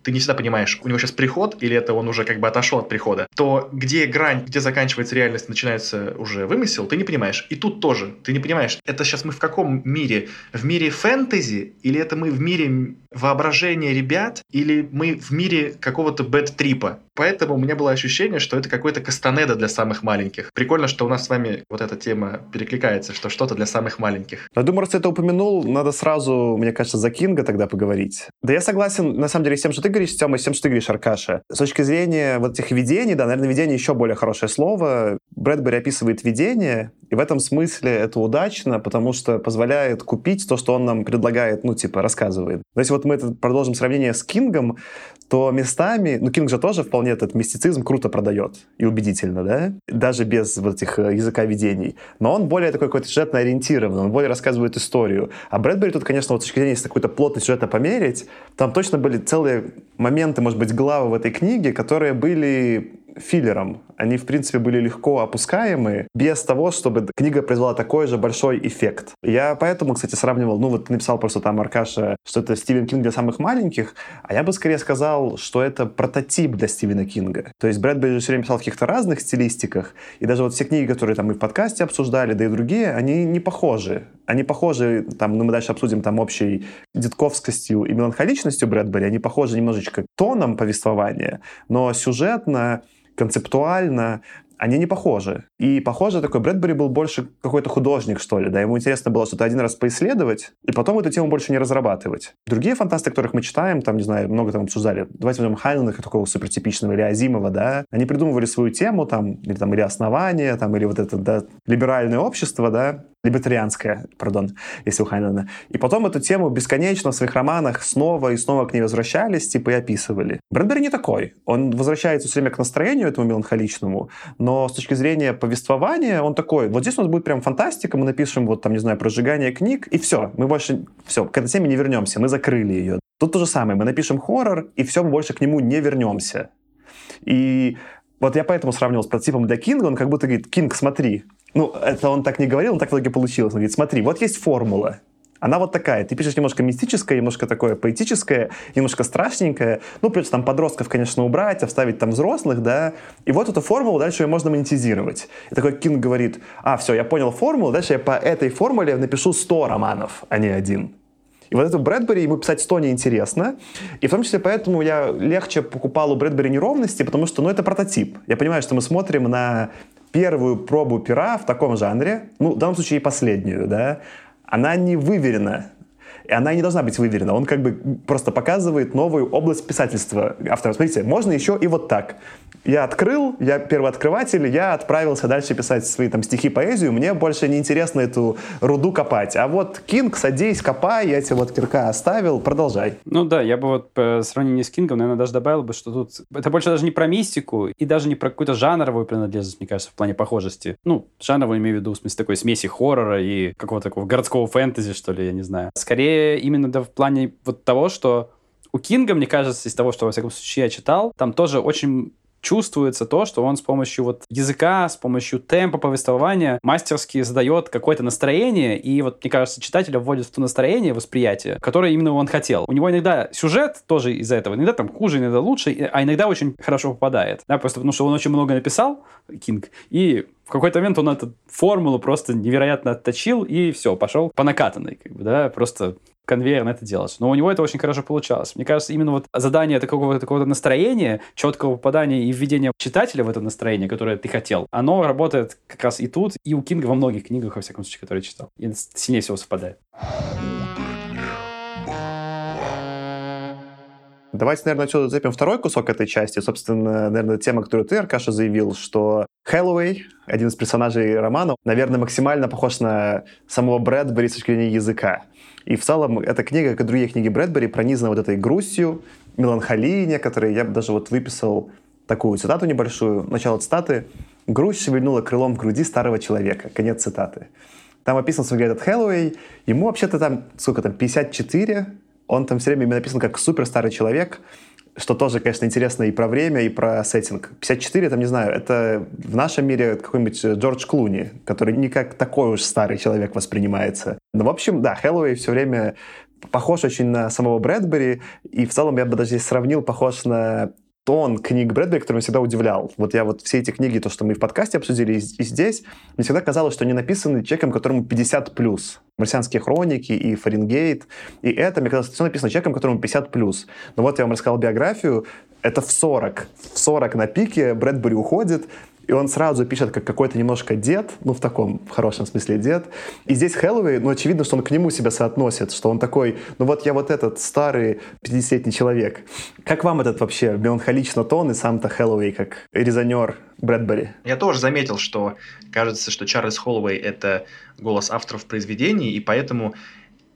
[SPEAKER 1] ты не всегда понимаешь, у него сейчас приход или это он уже как бы отошел от прихода, то где грань, где заканчивается реальность, начинается уже вымысел, ты не понимаешь. И тут тоже ты не понимаешь, это сейчас мы в каком мире? В мире фэнтези или это мы в мире воображения ребят или мы в мире какого-то бэт-трипа? Поэтому у меня было ощущение, что это какой-то Кастанеда для самых маленьких. Прикольно, что у нас с вами вот эта тема перекликается, что что-то для самых маленьких.
[SPEAKER 3] Я думаю, раз ты это упомянул, надо сразу, мне кажется, за Кинга тогда поговорить. Да я согласен, на самом деле, с тем, что ты говоришь, Тёма, с тем, что ты говоришь, Аркаша. С точки зрения вот этих видений, да, наверное, видение еще более хорошее слово. Брэдбери описывает видение, и в этом смысле это удачно, потому что позволяет купить то, что он нам предлагает, ну, типа, рассказывает. Но если вот мы это продолжим сравнение с Кингом, то местами, ну, Кинг же тоже вполне этот мистицизм круто продает и убедительно, да, даже без вот этих э, языка видений. Но он более такой какой-то сюжетно ориентированный, он более рассказывает историю. А Брэдбери тут, конечно, вот с точки зрения, если какую-то плотность сюжета померить, там точно были целые моменты, может быть, главы в этой книге, которые были филлером. Они, в принципе, были легко опускаемы, без того, чтобы книга произвела такой же большой эффект. Я поэтому, кстати, сравнивал, ну вот ты написал просто там, Аркаша, что это Стивен Кинг для самых маленьких, а я бы скорее сказал, что это прототип для Стивена Кинга. То есть Брэдбери же все время писал в каких-то разных стилистиках, и даже вот все книги, которые там мы в подкасте обсуждали, да и другие, они не похожи. Они похожи, там, ну мы дальше обсудим там общей детковскостью и меланхоличностью Брэдбери, они похожи немножечко тоном повествования, но сюжетно концептуально они не похожи. И похоже, такой Брэдбери был больше какой-то художник, что ли. Да, ему интересно было что-то один раз поисследовать, и потом эту тему больше не разрабатывать. Другие фантасты, которых мы читаем, там, не знаю, много там обсуждали. Давайте возьмем Хайнлана, такого супертипичного, или Азимова, да. Они придумывали свою тему, там, или, там, или основание, там, или вот это, да, либеральное общество, да, либертарианская, пардон, если у Хайнена. И потом эту тему бесконечно в своих романах снова и снова к ней возвращались, типа и описывали. Брэдбери не такой. Он возвращается все время к настроению этому меланхоличному, но с точки зрения повествования он такой, вот здесь у нас будет прям фантастика, мы напишем вот там, не знаю, про сжигание книг, и все, мы больше, все, к этой теме не вернемся, мы закрыли ее. Тут то же самое. Мы напишем хоррор, и все, мы больше к нему не вернемся. И вот я поэтому сравнивал с прототипом для Кинга. Он как будто говорит, Кинг, смотри. Ну, это он так не говорил, но так в итоге получилось. Он говорит, смотри, вот есть формула. Она вот такая. Ты пишешь немножко мистическое, немножко такое поэтическое, немножко страшненькое. Ну, плюс там подростков, конечно, убрать, оставить там взрослых, да. И вот эту формулу дальше ее можно монетизировать. И такой Кинг говорит, а, все, я понял формулу, дальше я по этой формуле напишу 100 романов, а не один. И вот эту Брэдбери ему писать 100 неинтересно. И в том числе поэтому я легче покупал у Брэдбери неровности, потому что, ну, это прототип. Я понимаю, что мы смотрим на первую пробу пера в таком жанре, ну, в данном случае и последнюю, да, она не выверена. И она не должна быть выверена. Он как бы просто показывает новую область писательства автора. Смотрите, можно еще и вот так я открыл, я первооткрыватель, я отправился дальше писать свои там стихи, поэзию, мне больше не интересно эту руду копать. А вот Кинг, садись, копай, я тебе вот кирка оставил, продолжай.
[SPEAKER 2] Ну да, я бы вот по сравнению с Кингом, наверное, даже добавил бы, что тут это больше даже не про мистику и даже не про какую-то жанровую принадлежность, мне кажется, в плане похожести. Ну, жанровую имею в виду в смысле такой смеси хоррора и какого-то такого городского фэнтези, что ли, я не знаю. Скорее именно да, в плане вот того, что у Кинга, мне кажется, из того, что, во всяком случае, я читал, там тоже очень чувствуется то, что он с помощью вот языка, с помощью темпа повествования мастерски задает какое-то настроение, и вот, мне кажется, читателя вводит в то настроение, восприятие, которое именно он хотел. У него иногда сюжет тоже из-за этого, иногда там хуже, иногда лучше, а иногда очень хорошо попадает. Да, просто потому что он очень много написал, Кинг, и в какой-то момент он эту формулу просто невероятно отточил, и все, пошел по накатанной, как бы, да, просто конвейерно это делать. Но у него это очень хорошо получалось. Мне кажется, именно вот задание такого, такого настроения, четкого попадания и введения читателя в это настроение, которое ты хотел, оно работает как раз и тут, и у Кинга во многих книгах, во всяком случае, которые я читал. И сильнее всего совпадает.
[SPEAKER 3] Давайте, наверное, отсюда зацепим второй кусок этой части. Собственно, наверное, тема, которую ты, Аркаша, заявил, что Хэллоуэй, один из персонажей романа, наверное, максимально похож на самого Брэдбери с точки зрения языка. И в целом эта книга, как и другие книги Брэдбери, пронизана вот этой грустью, меланхолией некоторой. Я бы даже вот выписал такую цитату небольшую. Начало цитаты. «Грусть шевельнула крылом в груди старого человека». Конец цитаты. Там описан сам этот Хэллоуэй. Ему вообще-то там, сколько там, 54. Он там все время написан как супер старый человек что тоже, конечно, интересно и про время, и про сеттинг. 54, там, не знаю, это в нашем мире какой-нибудь Джордж Клуни, который не как такой уж старый человек воспринимается. Но, в общем, да, Хэллоуэй все время похож очень на самого Брэдбери, и в целом я бы даже здесь сравнил, похож на тон книг Брэдбери, который меня всегда удивлял. Вот я вот все эти книги, то, что мы в подкасте обсудили и, и здесь, мне всегда казалось, что они написаны человеком, которому 50 плюс. «Марсианские хроники» и «Фаренгейт». И это, мне казалось, все написано человеком, которому 50 плюс. Но вот я вам рассказал биографию, это в 40. В 40 на пике Брэдбери уходит, и он сразу пишет как какой-то немножко дед, ну, в таком в хорошем смысле дед. И здесь Хэллоуэй, ну, очевидно, что он к нему себя соотносит, что он такой, ну, вот я вот этот старый 50-летний человек. Как вам этот вообще меланхолично тон и сам-то Хэллоуэй как резонер Брэдбери?
[SPEAKER 1] Я тоже заметил, что кажется, что Чарльз Холлоуэй — это голос авторов произведений, и поэтому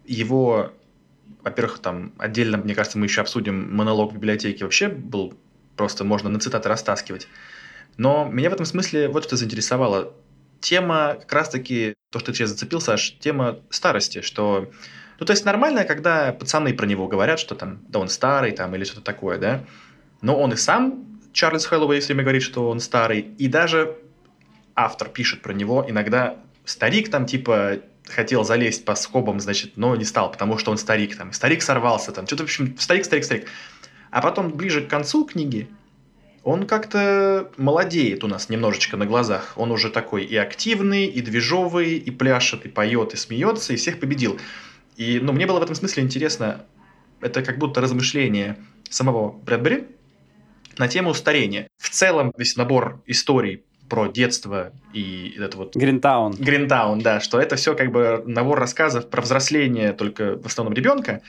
[SPEAKER 1] его во-первых, там отдельно, мне кажется, мы еще обсудим монолог библиотеке. Вообще был просто можно на цитаты растаскивать. Но меня в этом смысле вот что заинтересовало. Тема как раз-таки, то, что ты сейчас зацепил, Саш, тема старости, что... Ну, то есть нормально, когда пацаны про него говорят, что там, да он старый, там, или что-то такое, да? Но он и сам, Чарльз Хэллоуэй, все время говорит, что он старый, и даже автор пишет про него иногда старик там, типа, хотел залезть по скобам, значит, но не стал, потому что он старик там. Старик сорвался там. Что-то, в общем, старик, старик, старик. А потом ближе к концу книги он как-то молодеет у нас немножечко на глазах. Он уже такой и активный, и движовый, и пляшет, и поет, и смеется, и всех победил. И ну, мне было в этом смысле интересно, это как будто размышление самого Брэдбери на тему старения. В целом весь набор историй про детство и это вот...
[SPEAKER 2] Гринтаун.
[SPEAKER 1] Гринтаун, да, что это все как бы набор рассказов про взросление только в основном ребенка.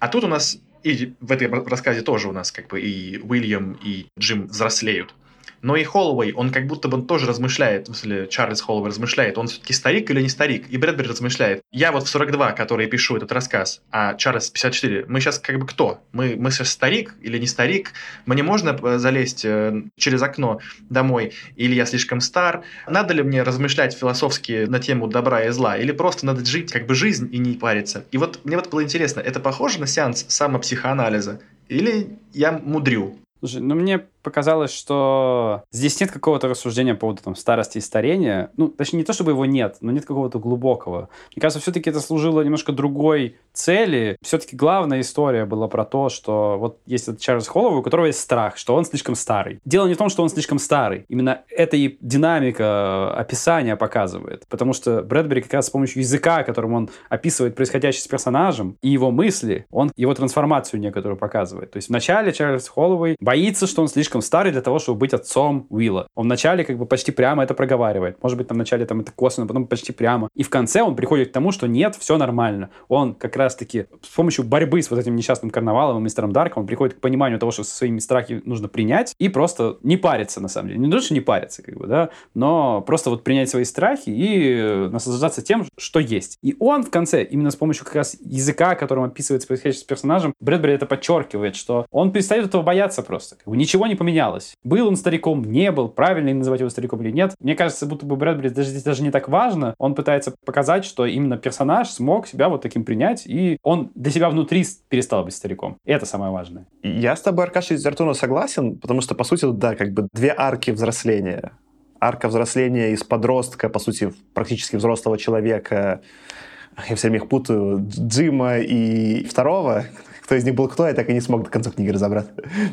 [SPEAKER 1] А тут у нас и в этой рассказе тоже у нас как бы и Уильям, и Джим взрослеют. Но и Холлоуэй, он как будто бы он тоже размышляет, в смысле, Чарльз Холлоуэй размышляет, он все-таки старик или не старик? И Брэдбери размышляет. Я вот в 42, который пишу этот рассказ, а Чарльз 54, мы сейчас как бы кто? Мы, мы сейчас старик или не старик? Мне можно э, залезть э, через окно домой? Или я слишком стар? Надо ли мне размышлять философски на тему добра и зла? Или просто надо жить как бы жизнь и не париться? И вот мне вот было интересно, это похоже на сеанс самопсихоанализа? Или я мудрю?
[SPEAKER 2] Слушай, ну мне показалось, что здесь нет какого-то рассуждения по поводу там, старости и старения. Ну, точнее, не то, чтобы его нет, но нет какого-то глубокого. Мне кажется, все-таки это служило немножко другой цели. Все-таки главная история была про то, что вот есть этот Чарльз Холлоу, у которого есть страх, что он слишком старый. Дело не в том, что он слишком старый. Именно это и динамика описания показывает. Потому что Брэдбери как раз с помощью языка, которым он описывает происходящее с персонажем, и его мысли, он его трансформацию некоторую показывает. То есть вначале Чарльз Холлоуэй боится, что он слишком слишком старый для того, чтобы быть отцом Уилла. Он вначале как бы почти прямо это проговаривает. Может быть, там вначале там это косвенно, потом почти прямо. И в конце он приходит к тому, что нет, все нормально. Он как раз-таки с помощью борьбы с вот этим несчастным карнавалом и мистером Дарком, он приходит к пониманию того, что со своими страхи нужно принять и просто не париться, на самом деле. Не то, что не париться, как бы, да, но просто вот принять свои страхи и наслаждаться тем, что есть. И он в конце, именно с помощью как раз языка, которым описывается происходящее с персонажем, Брэдбери это подчеркивает, что он перестает этого бояться просто. Как бы ничего не поменялось. Был он стариком, не был, правильно ли называть его стариком или нет. Мне кажется, будто бы Брэдбери даже здесь даже не так важно. Он пытается показать, что именно персонаж смог себя вот таким принять, и он для себя внутри перестал быть стариком. Это самое важное.
[SPEAKER 3] Я с тобой, Аркаша, Артуна согласен, потому что, по сути, да, как бы две арки взросления. Арка взросления из подростка, по сути, практически взрослого человека, я все время их путаю, Джима и второго, кто из них был кто, я так и не смог до конца книги разобрать.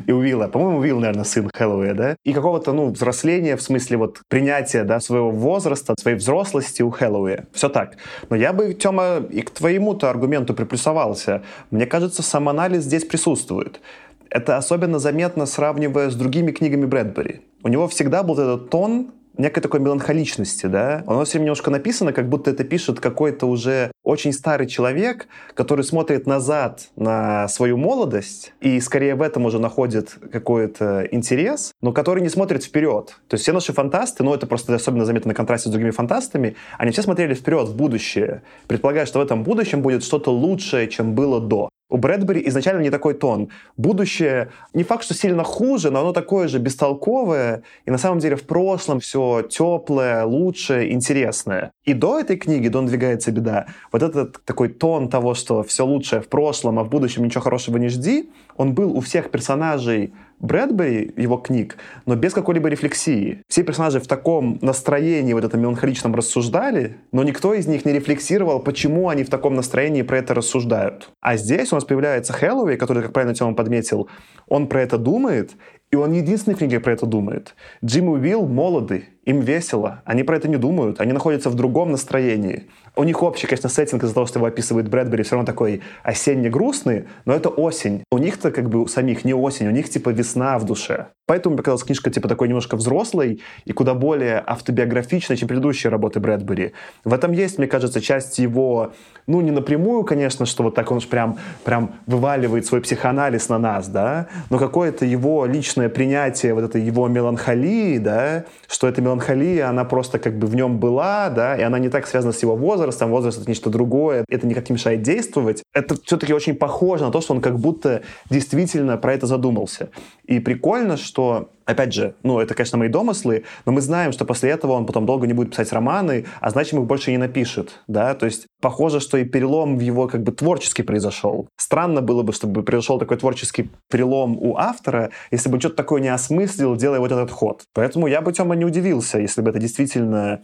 [SPEAKER 3] И Уилла. По-моему, Уилл, наверное, сын Хэллоуэя, да? И какого-то, ну, взросления, в смысле вот принятия, да, своего возраста, своей взрослости у Хэллоуэя. Все так. Но я бы, Тёма, и к твоему-то аргументу приплюсовался. Мне кажется, самоанализ здесь присутствует. Это особенно заметно, сравнивая с другими книгами Брэдбери. У него всегда был этот тон некой такой меланхоличности, да. Оно все немножко написано, как будто это пишет какой-то уже очень старый человек, который смотрит назад на свою молодость и скорее в этом уже находит какой-то интерес, но который не смотрит вперед. То есть все наши фантасты, ну это просто особенно заметно на контрасте с другими фантастами, они все смотрели вперед, в будущее, предполагая, что в этом будущем будет что-то лучшее, чем было до. У Брэдбери изначально не такой тон. Будущее не факт, что сильно хуже, но оно такое же бестолковое, и на самом деле в прошлом все теплое, лучшее, интересное. И до этой книги, до «Надвигается беда», вот этот такой тон того, что все лучшее в прошлом, а в будущем ничего хорошего не жди, он был у всех персонажей Брэдбери, его книг, но без какой-либо рефлексии. Все персонажи в таком настроении, вот этом меланхоличном рассуждали, но никто из них не рефлексировал, почему они в таком настроении про это рассуждают. А здесь у нас появляется Хэллоуэй, который, как правильно Тёма подметил, он про это думает, и он единственный в книге про это думает. Джим Уилл молоды, им весело, они про это не думают, они находятся в другом настроении. У них общий, конечно, сеттинг из-за того, что его описывает Брэдбери, все равно такой осенне-грустный, но это осень. У них-то как бы у самих не осень, у них типа весна в душе. Поэтому мне показалась книжка типа такой немножко взрослой и куда более автобиографичной, чем предыдущие работы Брэдбери. В этом есть, мне кажется, часть его, ну, не напрямую, конечно, что вот так он уж прям, прям вываливает свой психоанализ на нас, да, но какое-то его личное принятие вот этой его меланхолии, да, что эта меланхолия, она просто как бы в нем была, да, и она не так связана с его возрастом, возраст — это нечто другое, это никак не мешает действовать. Это все-таки очень похоже на то, что он как будто действительно про это задумался. И прикольно, что опять же, ну, это, конечно, мои домыслы, но мы знаем, что после этого он потом долго не будет писать романы, а значит, их больше не напишет, да, то есть похоже, что и перелом в его как бы творческий произошел. Странно было бы, чтобы произошел такой творческий перелом у автора, если бы что-то такое не осмыслил, делая вот этот ход. Поэтому я бы, Тёма, не удивился, если бы это действительно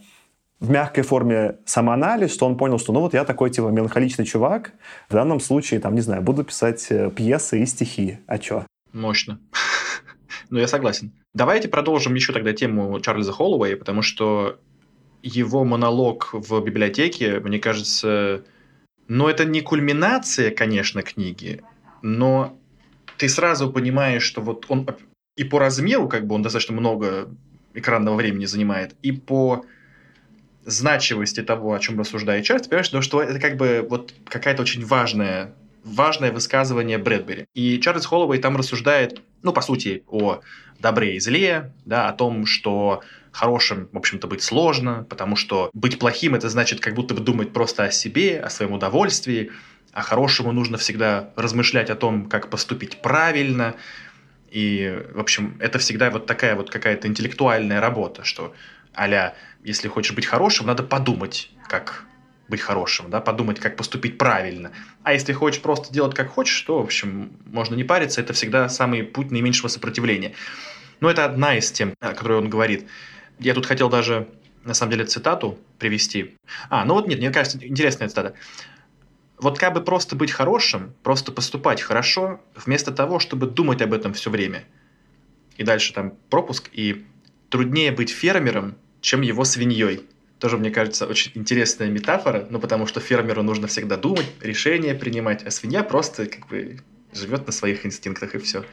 [SPEAKER 3] в мягкой форме самоанализ, что он понял, что ну вот я такой типа меланхоличный чувак, в данном случае, там, не знаю, буду писать э, пьесы и стихи. А чё?
[SPEAKER 1] Мощно. Ну, я согласен. Давайте продолжим еще тогда тему Чарльза Холлоуэя, потому что его монолог в библиотеке, мне кажется, ну, это не кульминация, конечно, книги, но ты сразу понимаешь, что вот он и по размеру, как бы он достаточно много экранного времени занимает, и по значимости того, о чем рассуждает Чарльз, понимаешь, что это как бы вот какая-то очень важная важное высказывание Брэдбери. И Чарльз Холлоуэй там рассуждает ну, по сути, о добре и зле, да, о том, что хорошим, в общем-то, быть сложно, потому что быть плохим – это значит как будто бы думать просто о себе, о своем удовольствии, а хорошему нужно всегда размышлять о том, как поступить правильно. И, в общем, это всегда вот такая вот какая-то интеллектуальная работа, что а если хочешь быть хорошим, надо подумать, как быть хорошим, да, подумать, как поступить правильно. А если хочешь просто делать как хочешь, то, в общем, можно не париться, это всегда самый путь наименьшего сопротивления. Но это одна из тем, о которой он говорит. Я тут хотел даже, на самом деле, цитату привести. А, ну вот нет, мне кажется, интересная цитата. Вот как бы просто быть хорошим, просто поступать хорошо, вместо того, чтобы думать об этом все время. И дальше там пропуск. И труднее быть фермером, чем его свиньей. Тоже, мне кажется, очень интересная метафора, ну, потому что фермеру нужно всегда думать, решения принимать, а свинья просто как бы живет на своих инстинктах и все.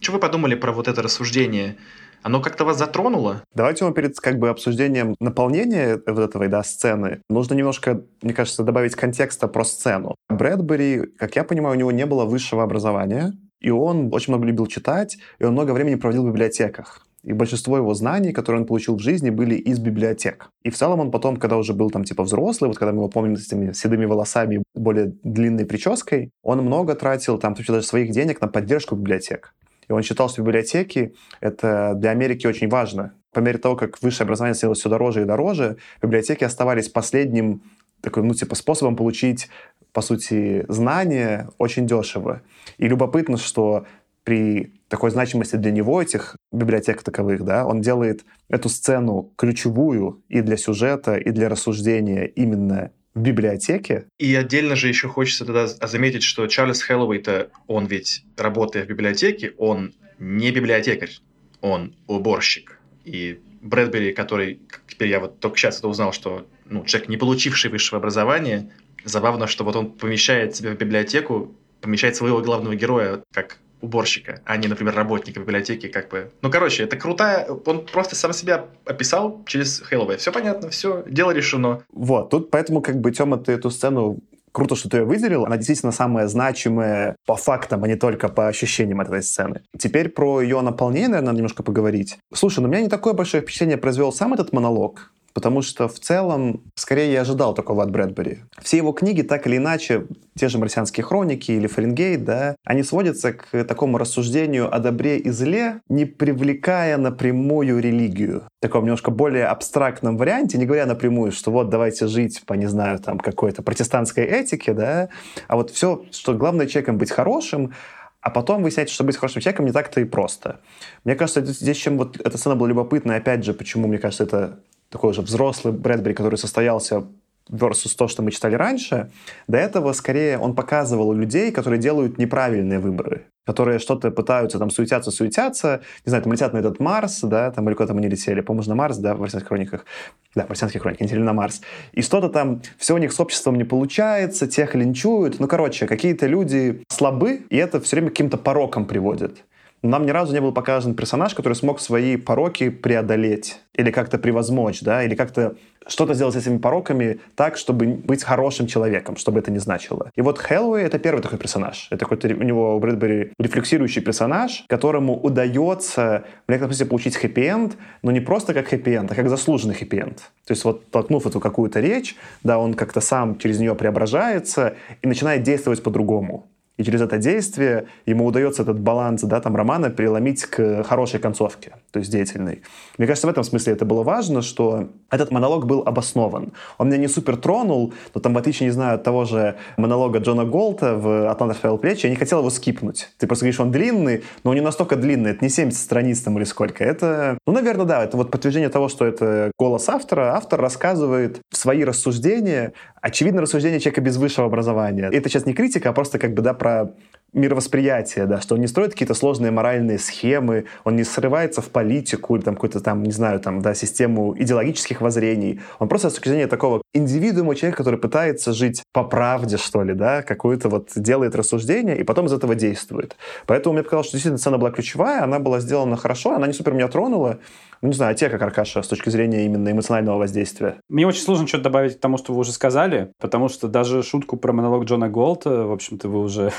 [SPEAKER 1] Что вы подумали про вот это рассуждение? Оно как-то вас затронуло?
[SPEAKER 3] Давайте мы перед как бы обсуждением наполнения вот этой да, сцены нужно немножко, мне кажется, добавить контекста про сцену. Брэдбери, как я понимаю, у него не было высшего образования, и он очень много любил читать, и он много времени проводил в библиотеках. И большинство его знаний, которые он получил в жизни, были из библиотек. И в целом он потом, когда уже был там типа взрослый, вот когда мы его помним с этими седыми волосами, более длинной прической, он много тратил там, даже своих денег на поддержку библиотек. И он считал, что библиотеки — это для Америки очень важно. По мере того, как высшее образование становилось все дороже и дороже, библиотеки оставались последним такой, ну, типа, способом получить, по сути, знания очень дешево. И любопытно, что при такой значимости для него этих библиотек таковых, да, он делает эту сцену ключевую и для сюжета, и для рассуждения именно в библиотеке.
[SPEAKER 1] И отдельно же еще хочется тогда заметить, что Чарльз Хэллоуэй-то, он ведь, работая в библиотеке, он не библиотекарь, он уборщик. И Брэдбери, который, теперь я вот только сейчас это узнал, что ну, человек, не получивший высшего образования, забавно, что вот он помещает себя в библиотеку, помещает своего главного героя как уборщика, а не, например, работника библиотеки, как бы. Ну, короче, это крутая... Он просто сам себя описал через Хэллоуэй. Все понятно, все, дело решено.
[SPEAKER 3] Вот, тут поэтому, как бы, Тёма, ты эту сцену Круто, что ты ее выделил. Она действительно самая значимая по фактам, а не только по ощущениям этой сцены. Теперь про ее наполнение, наверное, немножко поговорить. Слушай, ну у меня не такое большое впечатление произвел сам этот монолог потому что в целом, скорее, я ожидал такого от Брэдбери. Все его книги, так или иначе, те же «Марсианские хроники» или «Фаренгейт», да, они сводятся к такому рассуждению о добре и зле, не привлекая напрямую религию. В таком немножко более абстрактном варианте, не говоря напрямую, что вот давайте жить по, не знаю, там, какой-то протестантской этике, да, а вот все, что главное человеком быть хорошим, а потом выясняется, что быть хорошим человеком не так-то и просто. Мне кажется, здесь чем вот эта сцена была любопытна, опять же, почему, мне кажется, это такой уже взрослый Брэдбери, который состоялся versus то, что мы читали раньше, до этого скорее он показывал людей, которые делают неправильные выборы, которые что-то пытаются там суетятся, суетятся, не знаю, там летят на этот Марс, да, там или куда-то не летели, по-моему, на Марс, да, в «Марсианских хрониках», да, в «Марсианских хрониках», летели на Марс, и что-то там, все у них с обществом не получается, тех линчуют, ну, короче, какие-то люди слабы, и это все время к каким-то порокам приводит нам ни разу не был показан персонаж, который смог свои пороки преодолеть или как-то превозмочь, да, или как-то что-то сделать с этими пороками так, чтобы быть хорошим человеком, чтобы это не значило. И вот Хэллоуэй — это первый такой персонаж. Это какой-то у него у Брэдбери рефлексирующий персонаж, которому удается в некотором смысле получить хэппи-энд, но не просто как хэппи-энд, а как заслуженный хэппи-энд. То есть вот толкнув эту какую-то речь, да, он как-то сам через нее преображается и начинает действовать по-другому и через это действие ему удается этот баланс да, там, романа переломить к хорошей концовке, то есть деятельной. Мне кажется, в этом смысле это было важно, что этот монолог был обоснован. Он меня не супер тронул, но там, в отличие, не знаю, от того же монолога Джона Голта в «Атланта Файл плечи», я не хотел его скипнуть. Ты просто говоришь, он длинный, но он не настолько длинный, это не 70 страниц там или сколько. Это, ну, наверное, да, это вот подтверждение того, что это голос автора. Автор рассказывает свои рассуждения, очевидно, рассуждение человека без высшего образования. Это сейчас не критика, а просто как бы, да, про мировосприятие, да, что он не строит какие-то сложные моральные схемы, он не срывается в политику или там какую-то там, не знаю, там, да, систему идеологических воззрений. Он просто с точки зрения такого индивидуума, человека, который пытается жить по правде, что ли, да, какую-то вот делает рассуждение и потом из этого действует. Поэтому мне показалось, что действительно сцена была ключевая, она была сделана хорошо, она не супер меня тронула, ну, не знаю, а тебе как, Аркаша, с точки зрения именно эмоционального воздействия?
[SPEAKER 2] Мне очень сложно что-то добавить к тому, что вы уже сказали, потому что даже шутку про монолог Джона Голта, в общем-то, вы уже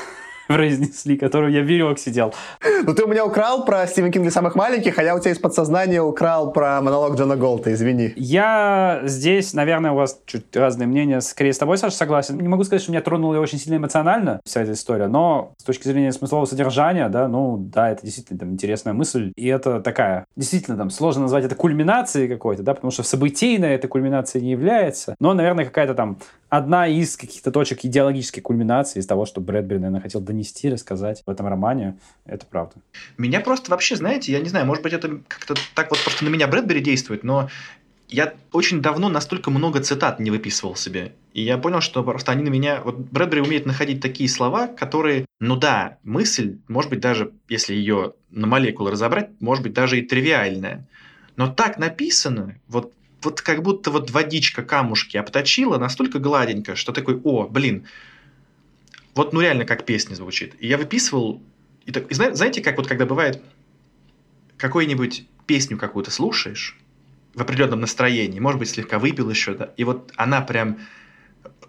[SPEAKER 2] произнесли, которую я берег сидел.
[SPEAKER 3] Ну ты у меня украл про Стивен Кинга самых маленьких, а я у тебя из подсознания украл про монолог Джона Голта, извини.
[SPEAKER 2] Я здесь, наверное, у вас чуть разные мнения. Скорее с тобой, Саша, согласен. Не могу сказать, что меня тронула очень сильно эмоционально вся эта история, но с точки зрения смыслового содержания, да, ну да, это действительно там, интересная мысль. И это такая, действительно, там сложно назвать это кульминацией какой-то, да, потому что событийная эта кульминация не является. Но, наверное, какая-то там одна из каких-то точек идеологической кульминации из того, что Брэдбери, наверное, хотел донести, рассказать в этом романе. Это правда.
[SPEAKER 1] Меня просто вообще, знаете, я не знаю, может быть, это как-то так вот просто на меня Брэдбери действует, но я очень давно настолько много цитат не выписывал себе. И я понял, что просто они на меня... Вот Брэдбери умеет находить такие слова, которые, ну да, мысль, может быть, даже если ее на молекулы разобрать, может быть, даже и тривиальная. Но так написано, вот вот как будто вот водичка камушки обточила настолько гладенько, что такой, о, блин, вот ну реально как песня звучит. И я выписывал, и, так, и знаете, как вот когда бывает какую-нибудь песню какую-то слушаешь в определенном настроении, может быть, слегка выпил еще, да, и вот она прям,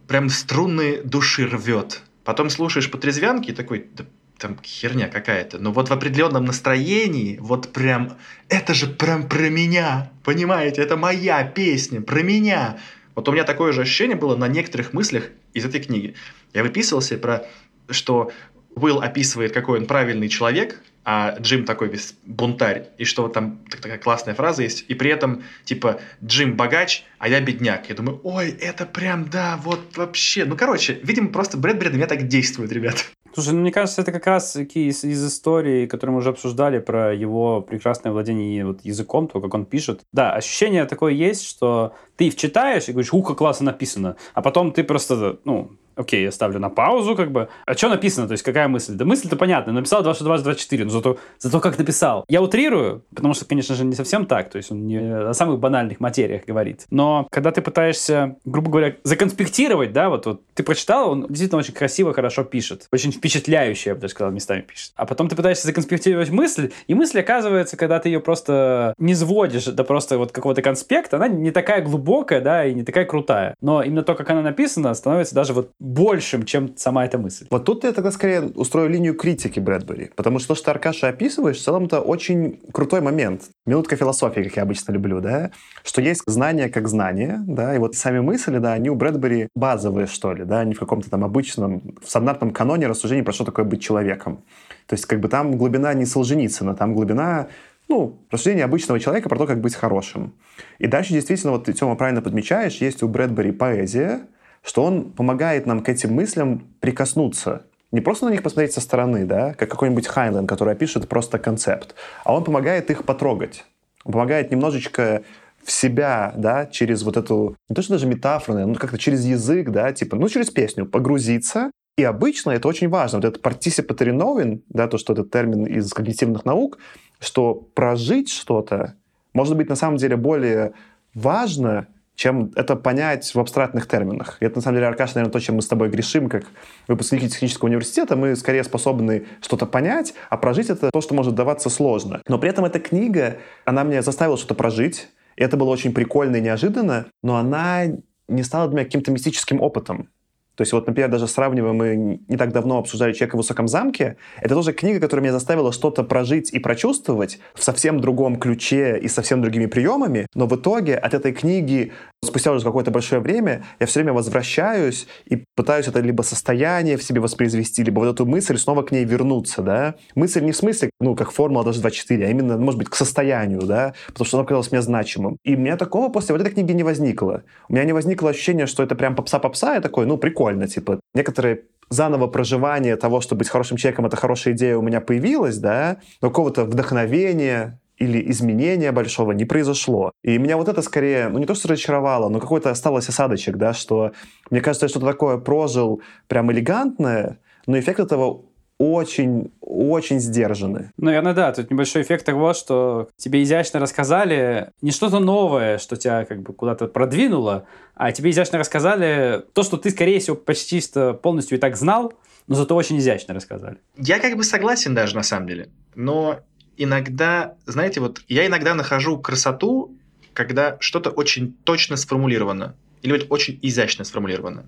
[SPEAKER 1] прям струны души рвет. Потом слушаешь по трезвянке и такой, да там херня какая-то. Но вот в определенном настроении, вот прям, это же прям про меня, понимаете? Это моя песня, про меня. Вот у меня такое же ощущение было на некоторых мыслях из этой книги. Я выписывал себе про, что Уилл описывает, какой он правильный человек, а Джим такой весь бунтарь, и что вот там такая классная фраза есть, и при этом, типа, Джим богач, а я бедняк. Я думаю, ой, это прям, да, вот вообще. Ну, короче, видимо, просто Брэдбери на меня так действует, ребят.
[SPEAKER 2] Слушай, ну, мне кажется, это как раз из, из истории, которую мы уже обсуждали, про его прекрасное владение вот, языком, то, как он пишет. Да, ощущение такое есть, что ты вчитаешь и говоришь, ух, как классно написано, а потом ты просто, ну, окей, я ставлю на паузу, как бы. А что написано? То есть какая мысль? Да мысль-то понятная. Написал 224, но зато, зато как написал. Я утрирую, потому что, конечно же, не совсем так. То есть он не о самых банальных материях говорит. Но когда ты пытаешься, грубо говоря, законспектировать, да, вот, вот ты прочитал, он действительно очень красиво, хорошо пишет. Очень впечатляюще, я бы даже сказал, местами пишет. А потом ты пытаешься законспектировать мысль, и мысль оказывается, когда ты ее просто не сводишь до просто вот какого-то конспекта, она не такая глубокая, да, и не такая крутая. Но именно то, как она написана, становится даже вот большим, чем сама эта мысль.
[SPEAKER 3] Вот тут я тогда скорее устрою линию критики Брэдбери, потому что то, что Аркаша описываешь, в целом это очень крутой момент. Минутка философии, как я обычно люблю, да, что есть знание как знание, да, и вот сами мысли, да, они у Брэдбери базовые, что ли, да, не в каком-то там обычном, в стандартном каноне рассуждений про что такое быть человеком. То есть как бы там глубина не Солженицына, там глубина ну, рассуждение обычного человека про то, как быть хорошим. И дальше действительно, вот ты, Тёма, правильно подмечаешь, есть у Брэдбери поэзия, что он помогает нам к этим мыслям прикоснуться. Не просто на них посмотреть со стороны, да, как какой-нибудь Хайнлен, который опишет просто концепт, а он помогает их потрогать. Он помогает немножечко в себя, да, через вот эту, не то что даже метафору, но как-то через язык, да, типа, ну, через песню погрузиться. И обычно это очень важно. Вот этот participatory knowing, да, то, что этот термин из когнитивных наук, что прожить что-то может быть на самом деле более важно, чем это понять в абстрактных терминах. И это, на самом деле, Аркаш, наверное, то, чем мы с тобой грешим, как выпускники технического университета. Мы скорее способны что-то понять, а прожить — это то, что может даваться сложно. Но при этом эта книга, она меня заставила что-то прожить, и это было очень прикольно и неожиданно, но она не стала для меня каким-то мистическим опытом. То есть вот, например, даже сравнивая, мы не так давно обсуждали «Человека в высоком замке», это тоже книга, которая меня заставила что-то прожить и прочувствовать в совсем другом ключе и совсем другими приемами, но в итоге от этой книги спустя уже какое-то большое время я все время возвращаюсь и пытаюсь это либо состояние в себе воспроизвести, либо вот эту мысль снова к ней вернуться, да. Мысль не в смысле, ну, как формула даже 24, а именно, может быть, к состоянию, да, потому что оно казалось мне значимым. И у меня такого после вот этой книги не возникло. У меня не возникло ощущение, что это прям попса-попса, я такой, ну, прикольно, типа. Некоторые заново проживание того, чтобы быть хорошим человеком, это хорошая идея у меня появилась, да, но какого-то вдохновения, или изменения большого не произошло. И меня вот это скорее, ну не то что разочаровало, но какой-то осталось осадочек, да, что мне кажется, я что-то такое прожил прям элегантное, но эффект этого очень, очень сдержаны.
[SPEAKER 2] Наверное, да. Тут небольшой эффект того, что тебе изящно рассказали не что-то новое, что тебя как бы куда-то продвинуло, а тебе изящно рассказали то, что ты, скорее всего, почти полностью и так знал, но зато очень изящно рассказали.
[SPEAKER 1] Я как бы согласен даже на самом деле. Но иногда, знаете, вот я иногда нахожу красоту, когда что-то очень точно сформулировано или вот очень изящно сформулировано.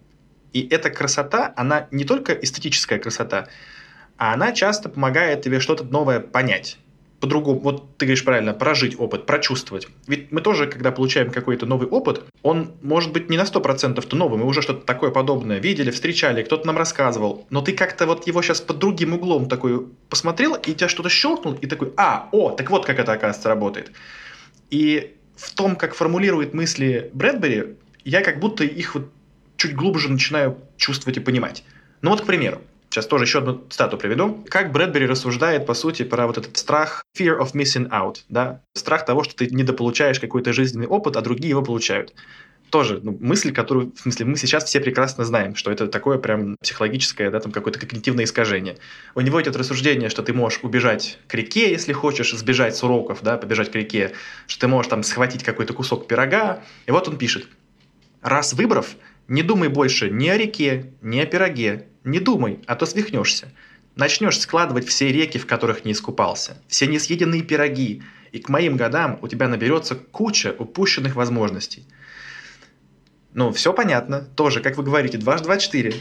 [SPEAKER 1] И эта красота, она не только эстетическая красота, а она часто помогает тебе что-то новое понять по-другому, вот ты говоришь правильно, прожить опыт, прочувствовать. Ведь мы тоже, когда получаем какой-то новый опыт, он может быть не на 100% новый, мы уже что-то такое подобное видели, встречали, кто-то нам рассказывал, но ты как-то вот его сейчас под другим углом такой посмотрел, и тебя что-то щелкнул, и такой, а, о, так вот как это, оказывается, работает. И в том, как формулирует мысли Брэдбери, я как будто их вот чуть глубже начинаю чувствовать и понимать. Ну вот, к примеру, Сейчас тоже еще одну стату приведу. Как Брэдбери рассуждает, по сути, про вот этот страх fear of missing out, да? Страх того, что ты недополучаешь какой-то жизненный опыт, а другие его получают. Тоже ну, мысль, которую, в смысле, мы сейчас все прекрасно знаем, что это такое прям психологическое, да, там какое-то когнитивное искажение. У него идет рассуждение, что ты можешь убежать к реке, если хочешь, сбежать с уроков, да, побежать к реке, что ты можешь там схватить какой-то кусок пирога. И вот он пишет. Раз выбрав, не думай больше ни о реке, ни о пироге, не думай, а то свихнешься. Начнешь складывать все реки, в которых не искупался, все несъеденные пироги, и к моим годам у тебя наберется куча упущенных возможностей. Ну, все понятно, тоже, как вы говорите, 2 2 4.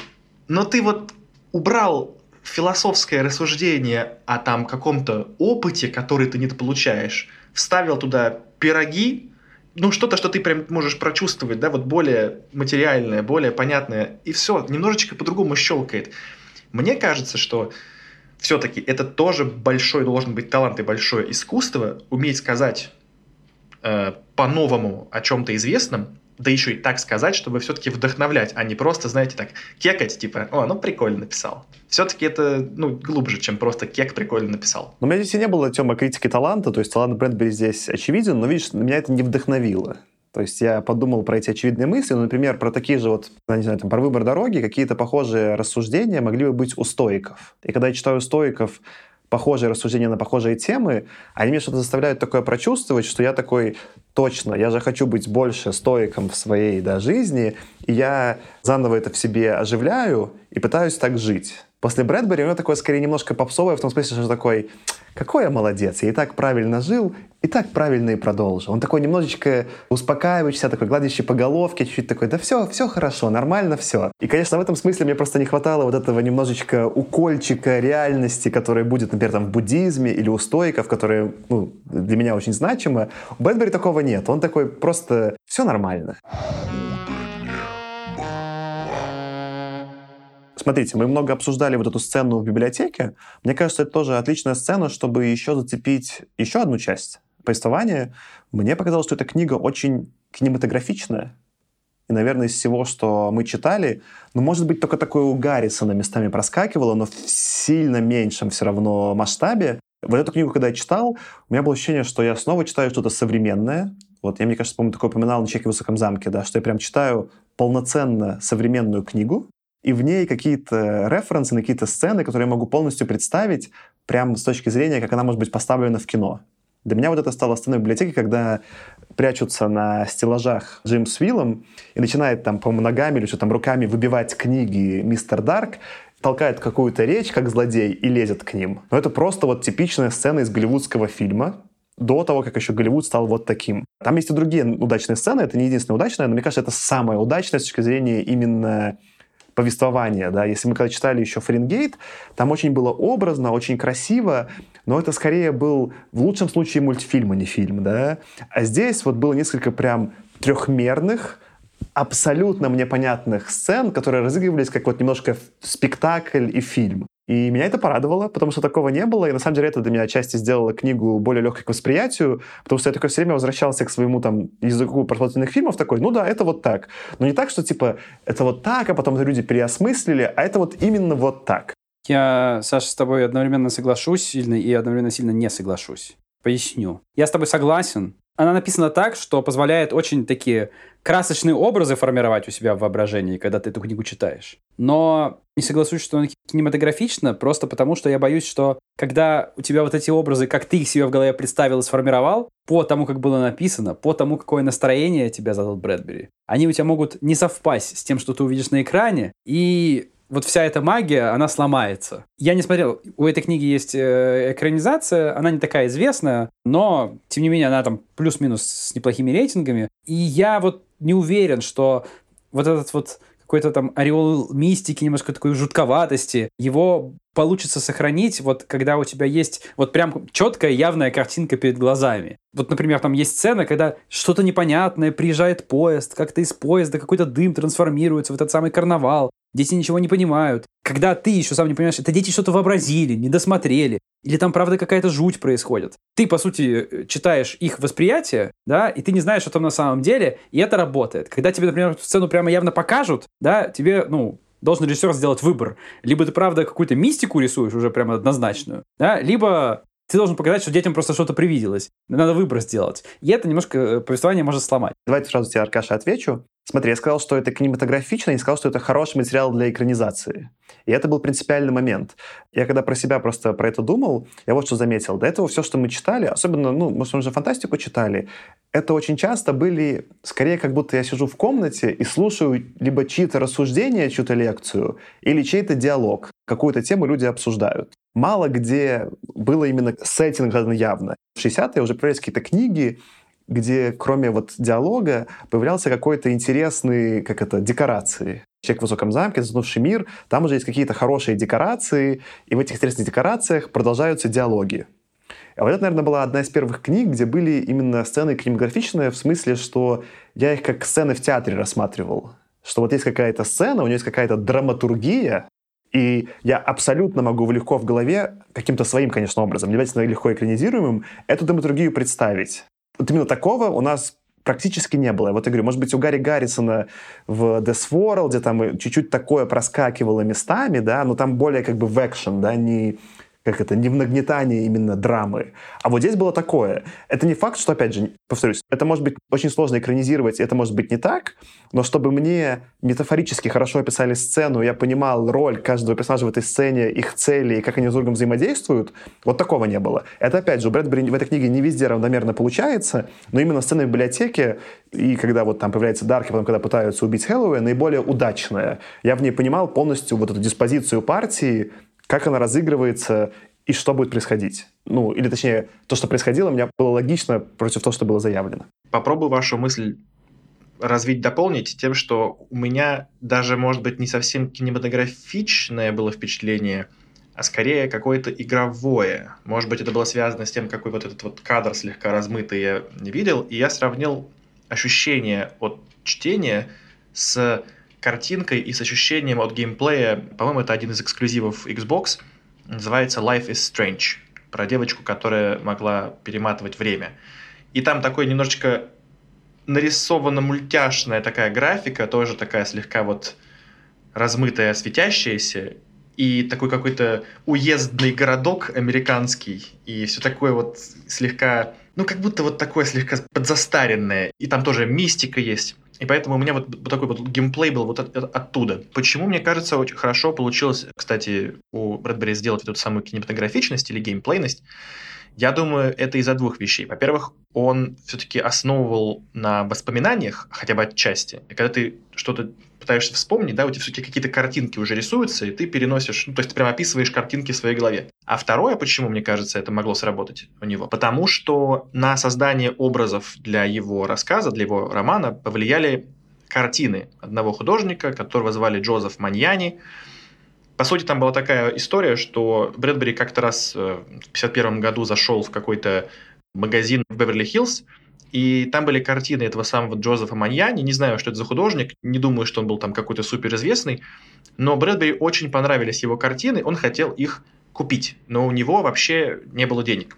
[SPEAKER 1] Но ты вот убрал философское рассуждение о там каком-то опыте, который ты не получаешь, вставил туда пироги, ну, что-то, что ты прям можешь прочувствовать, да, вот более материальное, более понятное, и все, немножечко по-другому щелкает. Мне кажется, что все-таки это тоже большой должен быть талант и большое искусство, уметь сказать э, по-новому о чем-то известном, да еще и так сказать, чтобы все-таки вдохновлять, а не просто, знаете, так кекать, типа, о, ну прикольно написал. Все-таки это, ну, глубже, чем просто кек прикольно написал.
[SPEAKER 3] Но у меня здесь и не было, Тёма, критики таланта, то есть талант Брэдбери здесь очевиден, но, видишь, меня это не вдохновило. То есть я подумал про эти очевидные мысли, ну, например, про такие же вот, не знаю, там, про выбор дороги, какие-то похожие рассуждения могли бы быть у стоиков. И когда я читаю стоиков, похожие рассуждения на похожие темы, они мне что-то заставляют такое прочувствовать, что я такой, точно, я же хочу быть больше стоиком в своей да, жизни, и я заново это в себе оживляю и пытаюсь так жить. После Брэдбери у него такое скорее немножко попсовое, в том смысле, что такой, какой я молодец, я и так правильно жил, и так правильно и продолжил. Он такой немножечко успокаивающийся, такой гладящий по головке, чуть-чуть такой, да все, все хорошо, нормально все. И, конечно, в этом смысле мне просто не хватало вот этого немножечко укольчика реальности, которая будет, например, там в буддизме или у стоиков, которые ну, для меня очень значимо. У Брэдбери такого нет. Он такой просто все нормально. Смотрите, мы много обсуждали вот эту сцену в библиотеке. Мне кажется, это тоже отличная сцена, чтобы еще зацепить еще одну часть повествования. Мне показалось, что эта книга очень кинематографичная. И, наверное, из всего, что мы читали, ну, может быть, только такое у Гаррисона местами проскакивало, но в сильно меньшем все равно масштабе. Вот эту книгу, когда я читал, у меня было ощущение, что я снова читаю что-то современное. Вот я, мне кажется, помню, такое упоминал на «Чеке в высоком замке», да, что я прям читаю полноценно современную книгу, и в ней какие-то референсы какие-то сцены, которые я могу полностью представить, прямо с точки зрения, как она может быть поставлена в кино. Для меня вот это стало сценой библиотеки, когда прячутся на стеллажах Джим с и начинает там, по-моему, ногами или что там руками выбивать книги мистер Дарк, толкает какую-то речь, как злодей, и лезет к ним. Но это просто вот типичная сцена из голливудского фильма, до того, как еще Голливуд стал вот таким. Там есть и другие удачные сцены, это не единственная удачная, но мне кажется, это самая удачная с точки зрения именно повествования, да, если мы когда читали еще Фаренгейт, там очень было образно, очень красиво, но это скорее был в лучшем случае мультфильм, а не фильм, да, а здесь вот было несколько прям трехмерных, абсолютно мне понятных сцен, которые разыгрывались как вот немножко спектакль и фильм. И меня это порадовало, потому что такого не было. И на самом деле это для меня отчасти сделало книгу более легкой к восприятию, потому что я такое все время возвращался к своему там языку просмотренных фильмов, такой, ну да, это вот так. Но не так, что типа это вот так, а потом люди переосмыслили, а это вот именно вот так.
[SPEAKER 2] Я, Саша, с тобой одновременно соглашусь сильно и одновременно сильно не соглашусь. Поясню. Я с тобой согласен, она написана так, что позволяет очень такие красочные образы формировать у себя в воображении, когда ты эту книгу читаешь. Но не соглашусь, что она кинематографична, просто потому что я боюсь, что когда у тебя вот эти образы, как ты их себе в голове представил и сформировал, по тому, как было написано, по тому, какое настроение тебя задал Брэдбери, они у тебя могут не совпасть с тем, что ты увидишь на экране, и вот вся эта магия, она сломается. Я не смотрел, у этой книги есть э, экранизация, она не такая известная, но, тем не менее, она там плюс-минус с неплохими рейтингами. И я вот не уверен, что вот этот вот какой-то там ореол мистики, немножко такой жутковатости, его получится сохранить, вот когда у тебя есть вот прям четкая, явная картинка перед глазами. Вот, например, там есть сцена, когда что-то непонятное, приезжает поезд, как-то из поезда какой-то дым трансформируется в этот самый карнавал, дети ничего не понимают. Когда ты еще сам не понимаешь, это дети что-то вообразили, не досмотрели, или там, правда, какая-то жуть происходит. Ты, по сути, читаешь их восприятие, да, и ты не знаешь, что там на самом деле, и это работает. Когда тебе, например, сцену прямо явно покажут, да, тебе, ну, должен режиссер сделать выбор. Либо ты, правда, какую-то мистику рисуешь уже прямо однозначную, да, либо ты должен показать, что детям просто что-то привиделось. Надо выбор сделать. И это немножко э, повествование может сломать.
[SPEAKER 3] Давайте сразу тебе, Аркаша, отвечу. Смотри, я сказал, что это кинематографично, и сказал, что это хороший материал для экранизации. И это был принципиальный момент. Я когда про себя просто про это думал, я вот что заметил. До этого все, что мы читали, особенно, ну, мы же фантастику читали, это очень часто были, скорее, как будто я сижу в комнате и слушаю либо чьи-то рассуждения, чью-то лекцию, или чей-то диалог. Какую-то тему люди обсуждают. Мало где было именно сеттинг явно. В 60-е уже появились какие-то книги, где кроме вот диалога появлялся какой-то интересный, как это, декорации. «Человек в высоком замке», «Затонувший мир», там уже есть какие-то хорошие декорации, и в этих интересных декорациях продолжаются диалоги. А вот это, наверное, была одна из первых книг, где были именно сцены кинематографичные, в смысле, что я их как сцены в театре рассматривал. Что вот есть какая-то сцена, у нее есть какая-то драматургия, и я абсолютно могу легко в голове, каким-то своим, конечно, образом, не обязательно легко экранизируемым, эту драматургию представить. Вот именно такого у нас практически не было. Вот я говорю, может быть, у Гарри Гаррисона в Death World, где там чуть-чуть такое проскакивало местами, да, но там более как бы в экшен, да, не как это, не в нагнетании именно драмы. А вот здесь было такое. Это не факт, что, опять же, повторюсь, это может быть очень сложно экранизировать, это может быть не так, но чтобы мне метафорически хорошо описали сцену, я понимал роль каждого персонажа в этой сцене, их цели и как они с другом взаимодействуют, вот такого не было. Это, опять же, у Брэдбери в этой книге не везде равномерно получается, но именно сцена в библиотеке и когда вот там появляется Дарк, и потом, когда пытаются убить Хэллоуэ, наиболее удачная. Я в ней понимал полностью вот эту диспозицию партии, как она разыгрывается и что будет происходить. Ну, или точнее, то, что происходило, у меня было логично против того, что было заявлено.
[SPEAKER 1] Попробую вашу мысль развить, дополнить тем, что у меня даже, может быть, не совсем кинематографичное было впечатление, а скорее какое-то игровое. Может быть, это было связано с тем, какой вот этот вот кадр слегка размытый я видел, и я сравнил ощущение от чтения с картинкой и с ощущением от геймплея. По-моему, это один из эксклюзивов Xbox. Называется Life is Strange. Про девочку, которая могла перематывать время. И там такой немножечко нарисована мультяшная такая графика, тоже такая слегка вот размытая, светящаяся, и такой какой-то уездный городок американский, и все такое вот слегка, ну как будто вот такое слегка подзастаренное, и там тоже мистика есть. И поэтому у меня вот, такой вот геймплей был вот от, от, оттуда. Почему, мне кажется, очень хорошо получилось, кстати, у Брэдбери сделать эту самую кинематографичность или геймплейность. Я думаю, это из-за двух вещей. Во-первых, он все-таки основывал на воспоминаниях, хотя бы отчасти. И когда ты что-то пытаешься вспомнить, да, у тебя все-таки какие-то картинки уже рисуются, и ты переносишь, ну, то есть ты прям описываешь картинки в своей голове. А второе, почему, мне кажется, это могло сработать у него? Потому что на создание образов для его рассказа, для его романа повлияли картины одного художника, которого звали Джозеф Маньяни. По сути, там была такая история, что Брэдбери как-то раз э, в 51 году зашел в какой-то магазин в Беверли-Хиллз, и там были картины этого самого Джозефа Маньяни. Не знаю, что это за художник. Не думаю, что он был там какой-то суперизвестный. Но Брэдбери очень понравились его картины. Он хотел их купить. Но у него вообще не было денег.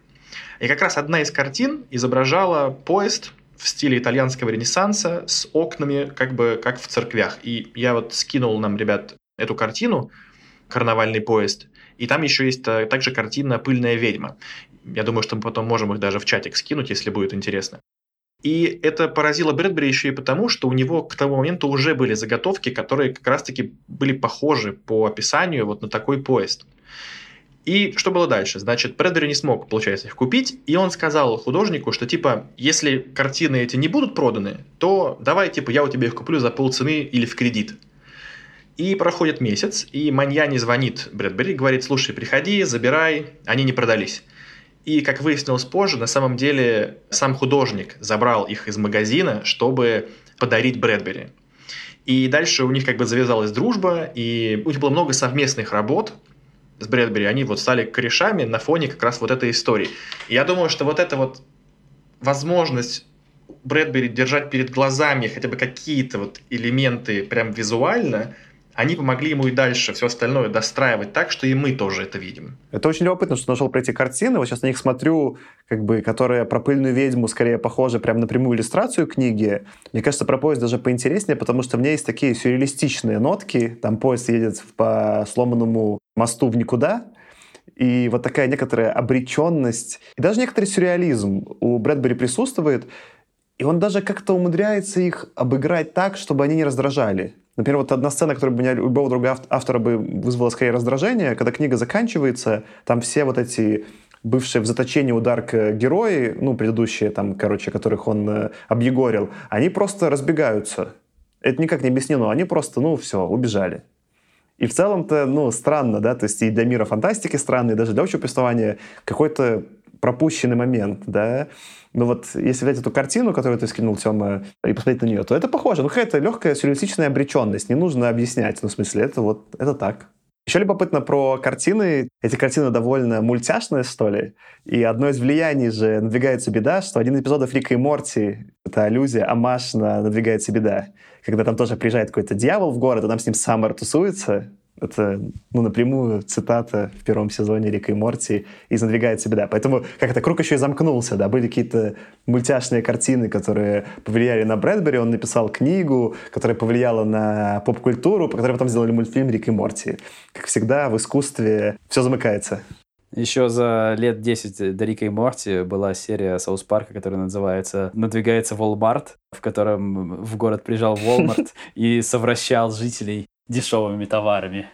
[SPEAKER 1] И как раз одна из картин изображала поезд в стиле итальянского ренессанса с окнами как бы как в церквях. И я вот скинул нам, ребят, эту картину «Карнавальный поезд». И там еще есть э, также картина «Пыльная ведьма». Я думаю, что мы потом можем их даже в чатик скинуть, если будет интересно. И это поразило Брэдбери еще и потому, что у него к тому моменту уже были заготовки, которые как раз-таки были похожи по описанию вот на такой поезд. И что было дальше? Значит, Брэдбери не смог, получается, их купить, и он сказал художнику, что типа, если картины эти не будут проданы, то давай, типа, я у тебя их куплю за полцены или в кредит. И проходит месяц, и Маньяни звонит Брэдбери, говорит, слушай, приходи, забирай, они не продались. И, как выяснилось позже, на самом деле сам художник забрал их из магазина, чтобы подарить Брэдбери. И дальше у них как бы завязалась дружба, и у них было много совместных работ с Брэдбери. Они вот стали корешами на фоне как раз вот этой истории. И я думаю, что вот эта вот возможность Брэдбери держать перед глазами хотя бы какие-то вот элементы прям визуально – они помогли ему и дальше все остальное достраивать так, что и мы тоже это видим.
[SPEAKER 3] Это очень любопытно, что нашел про эти картины. Вот сейчас на них смотрю, как бы, которые про пыльную ведьму скорее похожи прямо на прямую иллюстрацию книги. Мне кажется, про поезд даже поинтереснее, потому что в ней есть такие сюрреалистичные нотки. Там поезд едет по сломанному мосту в никуда, и вот такая некоторая обреченность, и даже некоторый сюрреализм у Брэдбери присутствует, и он даже как-то умудряется их обыграть так, чтобы они не раздражали. Например, вот одна сцена, которая бы меня любого другого автора бы вызвала скорее раздражение, когда книга заканчивается, там все вот эти бывшие в заточении у Дарка герои, ну, предыдущие там, короче, которых он э, объегорил, они просто разбегаются. Это никак не объяснено. Они просто, ну, все, убежали. И в целом-то, ну, странно, да, то есть и для мира фантастики странно, и даже для общего повествования какой-то пропущенный момент, да. Но вот если взять эту картину, которую ты скинул, Тёма, и посмотреть на нее, то это похоже. Ну, какая-то легкая сюрреалистичная обреченность. Не нужно объяснять. Ну, в смысле, это вот, это так. Еще любопытно про картины. Эти картины довольно мультяшные, что ли. И одно из влияний же «Надвигается беда», что один из эпизодов Рика и Морти — это аллюзия, амаш на «Надвигается беда». Когда там тоже приезжает какой-то дьявол в город, а там с ним Саммер тусуется, это, ну, напрямую цитата в первом сезоне Рика и Морти из «Надвигается беда». Поэтому как это круг еще и замкнулся, да, были какие-то мультяшные картины, которые повлияли на Брэдбери, он написал книгу, которая повлияла на поп-культуру, по которой потом сделали мультфильм «Рик и Морти». Как всегда, в искусстве все замыкается.
[SPEAKER 2] Еще за лет 10 до Рика и Морти была серия Саус Парка, которая называется «Надвигается Волмарт», в котором в город приезжал Волмарт и совращал жителей дешевыми товарами.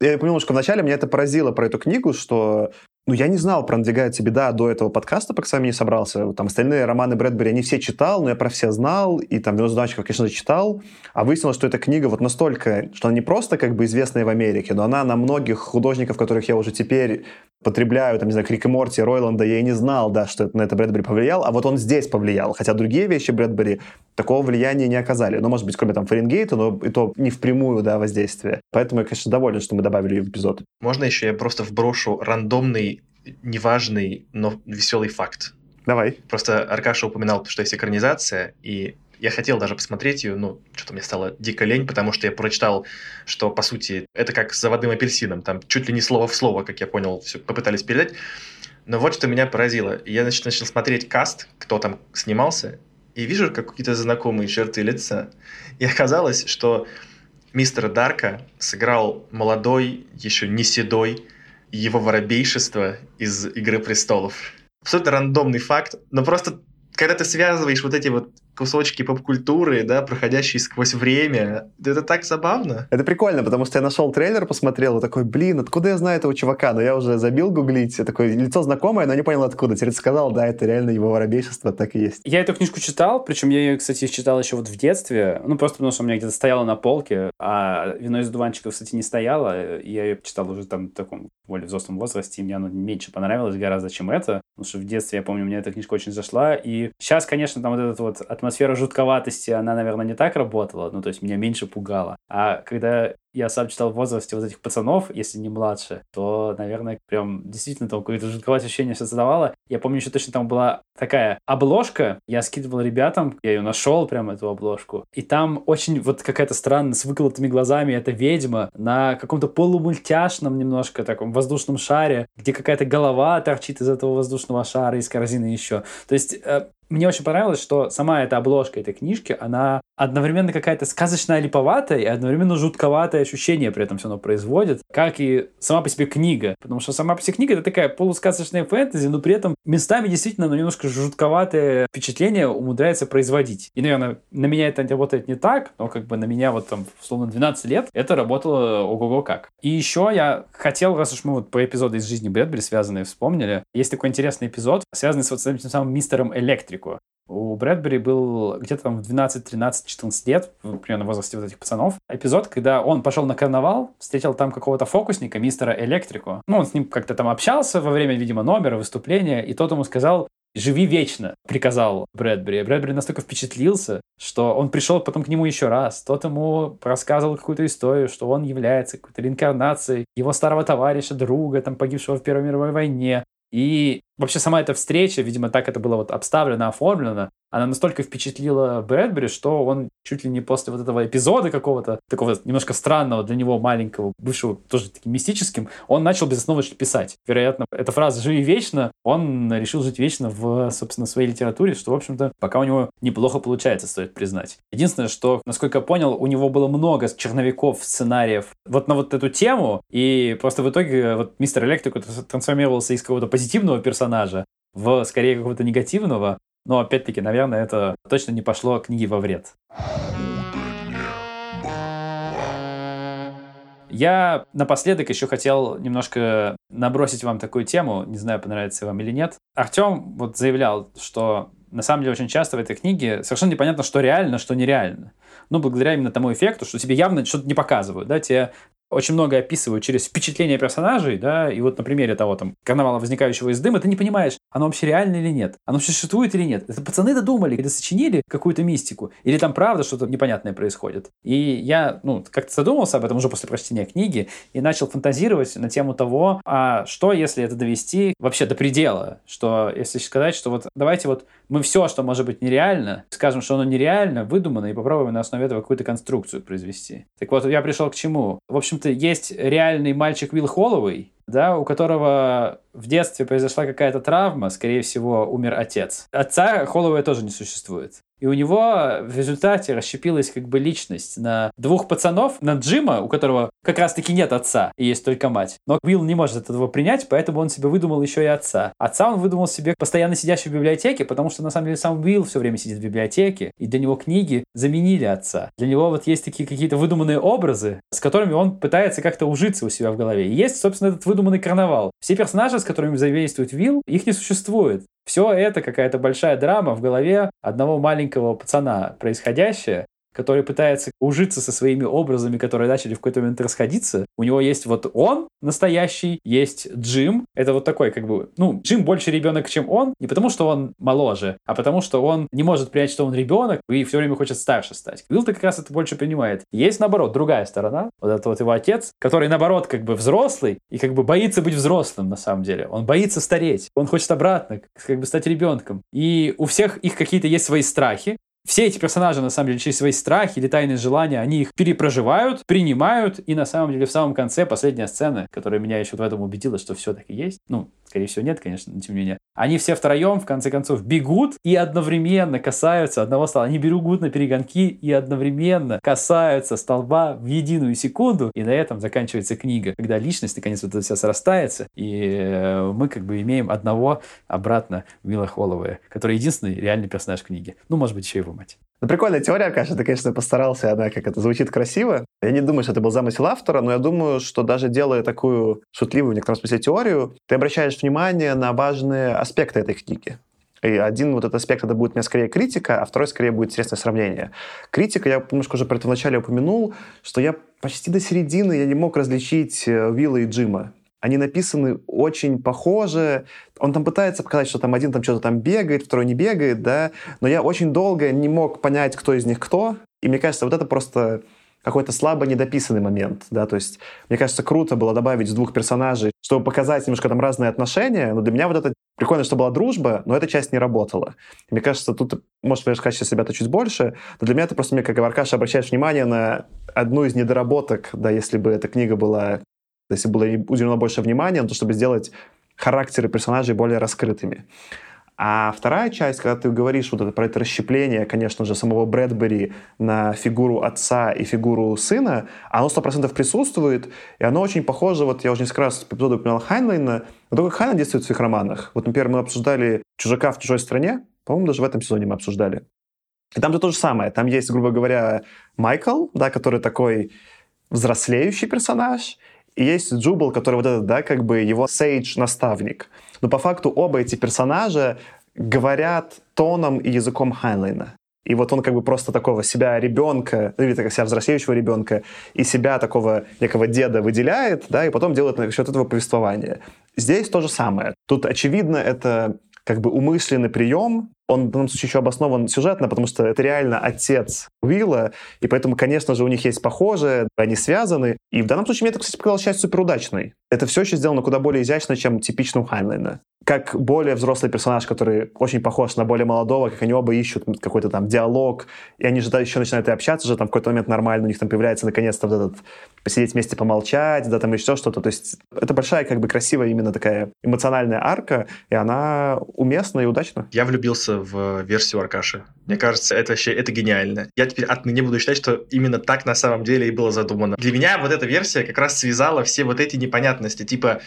[SPEAKER 3] Я понял, что вначале меня это поразило про эту книгу, что ну, я не знал про «Надвигается беда» до этого подкаста, пока сам не собрался. Там остальные романы Брэдбери, они все читал, но я про все знал, и там «90 конечно же, читал. А выяснилось, что эта книга вот настолько, что она не просто как бы известная в Америке, но она на многих художников, которых я уже теперь потребляю, там, не знаю, Крик и Морти, Ройланда, я и не знал, да, что на это Брэдбери повлиял, а вот он здесь повлиял. Хотя другие вещи Брэдбери такого влияния не оказали. Ну, может быть, кроме там Фаренгейта, но и то не впрямую, да, воздействие. Поэтому я, конечно, доволен, что мы добавили в эпизод.
[SPEAKER 1] Можно еще я просто вброшу рандомный неважный, но веселый факт.
[SPEAKER 3] Давай.
[SPEAKER 1] Просто Аркаша упоминал, что есть экранизация, и я хотел даже посмотреть ее, но что-то мне стало дико лень, потому что я прочитал, что, по сути, это как с заводным апельсином. Там чуть ли не слово в слово, как я понял, все попытались передать. Но вот что меня поразило. Я, значит, начал смотреть каст, кто там снимался, и вижу как какие-то знакомые черты лица. И оказалось, что мистера Дарка сыграл молодой, еще не седой, его воробейшество из «Игры престолов». Абсолютно рандомный факт, но просто когда ты связываешь вот эти вот кусочки поп-культуры, да, проходящие сквозь время. Это так забавно.
[SPEAKER 3] Это прикольно, потому что я нашел трейлер, посмотрел, и такой, блин, откуда я знаю этого чувака? Но я уже забил гуглить, такое лицо знакомое, но не понял откуда. Ты сказал, да, это реально его воробейшество, так и есть.
[SPEAKER 2] Я эту книжку читал, причем я ее, кстати, читал еще вот в детстве, ну, просто потому что у меня где-то стояла на полке, а «Вино из дуванчиков», кстати, не стояло, я ее читал уже там в таком более взрослом возрасте, и мне оно меньше понравилось гораздо, чем это, потому что в детстве, я помню, мне эта книжка очень зашла, и сейчас, конечно, там вот эта вот атмосфера жутковатости, она, наверное, не так работала, ну, то есть меня меньше пугала. А когда я сам читал в возрасте вот этих пацанов, если не младше, то, наверное, прям действительно там какое-то жутковое ощущение создавало. Я помню, еще точно там была такая обложка, я скидывал ребятам, я ее нашел, прям эту обложку, и там очень вот какая-то странная, с выколотыми глазами, эта ведьма на каком-то полумультяшном немножко таком воздушном шаре, где какая-то голова торчит из этого воздушного шара, из корзины еще. То есть э, мне очень понравилось, что сама эта обложка этой книжки, она одновременно какая-то сказочная липоватая и одновременно жутковатое ощущение при этом все равно производит, как и сама по себе книга. Потому что сама по себе книга — это такая полусказочная фэнтези, но при этом местами действительно ну, немножко жутковатое впечатление умудряется производить. И, наверное, на меня это работает не так, но как бы на меня вот там, условно, 12 лет это работало ого-го как. И еще я хотел, раз уж мы вот по эпизоду из жизни Брэдбери связанные вспомнили, есть такой интересный эпизод, связанный с вот с этим самым мистером Электрику. У Брэдбери был где-то там в 12, 13, 14 лет, примерно в возрасте вот этих пацанов, эпизод, когда он пошел на карнавал, встретил там какого-то фокусника, мистера Электрику. Ну, он с ним как-то там общался во время, видимо, номера, выступления, и тот ему сказал, живи вечно, приказал Брэдбери. Брэдбери настолько впечатлился, что он пришел потом к нему еще раз. Тот ему рассказывал какую-то историю, что он является какой-то реинкарнацией его старого товарища, друга, там, погибшего в Первой мировой войне. И вообще сама эта встреча, видимо, так это было вот обставлено, оформлено, она настолько впечатлила Брэдбери, что он чуть ли не после вот этого эпизода какого-то, такого немножко странного для него маленького, бывшего тоже таким мистическим, он начал безосновочно писать. Вероятно, эта фраза «живи вечно», он решил жить вечно в, собственно, своей литературе, что, в общем-то, пока у него неплохо получается, стоит признать. Единственное, что, насколько я понял, у него было много черновиков, сценариев вот на вот эту тему, и просто в итоге вот мистер Электрик трансформировался из какого-то позитивного персонажа в скорее какого-то негативного, но, опять-таки, наверное, это точно не пошло книге во вред. Я напоследок еще хотел немножко набросить вам такую тему, не знаю, понравится вам или нет. Артем вот заявлял, что на самом деле очень часто в этой книге совершенно непонятно, что реально, что нереально. Ну, благодаря именно тому эффекту, что тебе явно что-то не показывают, да, тебе очень много описывают через впечатление персонажей, да, и вот на примере того там карнавала, возникающего из дыма, ты не понимаешь, оно вообще реально или нет, оно существует или нет. Это пацаны додумали или сочинили какую-то мистику, или там правда что-то непонятное происходит. И я, ну, как-то задумался об этом уже после прочтения книги и начал фантазировать на тему того, а что, если это довести вообще до предела, что если сказать, что вот давайте вот мы все, что может быть нереально, скажем, что оно нереально, выдумано, и попробуем на основе этого какую-то конструкцию произвести. Так вот, я пришел к чему? В общем-то, есть реальный мальчик Уилл Холлоуэй, да, у которого в детстве произошла какая-то травма, скорее всего, умер отец. Отца Холлоуэя тоже не существует. И у него в результате расщепилась как бы личность на двух пацанов, на Джима, у которого как раз-таки нет отца и есть только мать. Но Уилл не может этого принять, поэтому он себе выдумал еще и отца. Отца он выдумал себе постоянно сидящий в библиотеке, потому что на самом деле сам Уилл все время сидит в библиотеке, и для него книги заменили отца. Для него вот есть такие какие-то выдуманные образы, с которыми он пытается как-то ужиться у себя в голове. И есть, собственно, этот выдуманный карнавал. Все персонажи, с которыми взаимодействует Уилл, их не существует. Все это какая-то большая драма в голове одного маленького пацана происходящее, который пытается ужиться со своими образами, которые начали в какой-то момент расходиться. У него есть вот он настоящий, есть Джим. Это вот такой как бы, ну, Джим больше ребенок, чем он, не потому что он моложе, а потому что он не может принять, что он ребенок, и все время хочет старше стать. Уилл-то как раз это больше принимает. Есть, наоборот, другая сторона, вот это вот его отец, который, наоборот, как бы взрослый и как бы боится быть взрослым на самом деле. Он боится стареть, он хочет обратно, как бы стать ребенком. И у всех их какие-то есть свои страхи, все эти персонажи, на самом деле, через свои страхи или тайные желания, они их перепроживают, принимают, и на самом деле в самом конце последняя сцена, которая меня еще в этом убедила, что все так и есть, ну, скорее всего, нет, конечно, но тем не менее, они все втроем, в конце концов, бегут и одновременно касаются одного стола. Они бегут на перегонки и одновременно касаются столба в единую секунду, и на этом заканчивается книга, когда личность, наконец, вот это все срастается, и э, мы как бы имеем одного обратно Уилла Холлоуэя, который единственный реальный персонаж книги. Ну, может быть, еще его мать.
[SPEAKER 3] Ну, прикольная теория, конечно, ты, конечно, постарался, она как это звучит красиво. Я не думаю, что это был замысел автора, но я думаю, что даже делая такую шутливую в некотором смысле теорию, ты обращаешь внимание на важные аспекты этой книги. И один вот этот аспект, это будет мне скорее критика, а второй скорее будет интересное сравнение. Критика, я немножко уже про это вначале упомянул, что я почти до середины я не мог различить э, Вилла и Джима они написаны очень похоже. Он там пытается показать, что там один там что-то там бегает, второй не бегает, да, но я очень долго не мог понять, кто из них кто, и мне кажется, вот это просто какой-то слабо недописанный момент, да, то есть мне кажется, круто было добавить двух персонажей, чтобы показать немножко там разные отношения, но для меня вот это прикольно, что была дружба, но эта часть не работала. И мне кажется, тут, может, рассказать сейчас ребята чуть больше, но для меня это просто, мне как Аркаша, обращаешь внимание на одну из недоработок, да, если бы эта книга была если было уделено больше внимания на то, чтобы сделать характеры персонажей более раскрытыми. А вторая часть, когда ты говоришь вот это, про это расщепление, конечно же, самого Брэдбери на фигуру отца и фигуру сына, оно сто процентов присутствует, и оно очень похоже, вот я уже несколько раз в эпизоде упоминал Хайнлайна, но то, как Хайнлайн действует в своих романах. Вот, например, мы обсуждали «Чужака в чужой стране», по-моему, даже в этом сезоне мы обсуждали. И там же то же самое. Там есть, грубо говоря, Майкл, да, который такой взрослеющий персонаж, есть Джубал, который вот этот, да, как бы его сейдж-наставник. Но по факту оба эти персонажа говорят тоном и языком Хайнлайна. И вот он как бы просто такого себя ребенка, ну, или так, себя взрослеющего ребенка, и себя такого некого деда выделяет, да, и потом делает за счет этого повествования. Здесь то же самое. Тут, очевидно, это как бы умышленный прием, он в данном случае еще обоснован сюжетно, потому что это реально отец Уилла, и поэтому, конечно же, у них есть похожее, они связаны. И в данном случае мне это, кстати, показалось часть суперудачной. Это все еще сделано куда более изящно, чем типично у Хайнлайна. Как более взрослый персонаж, который очень похож на более молодого, как они оба ищут какой-то там диалог, и они же да, еще начинают и общаться же, там в какой-то момент нормально, у них там появляется наконец-то вот этот посидеть вместе, помолчать, да, там еще что-то. То есть это большая, как бы красивая именно такая эмоциональная арка, и она уместна и удачна.
[SPEAKER 1] Я влюбился в версию Аркаши. Мне кажется, это вообще это гениально. Я теперь отныне буду считать, что именно так на самом деле и было задумано. Для меня вот эта версия как раз связала все вот эти непонятности. Типа,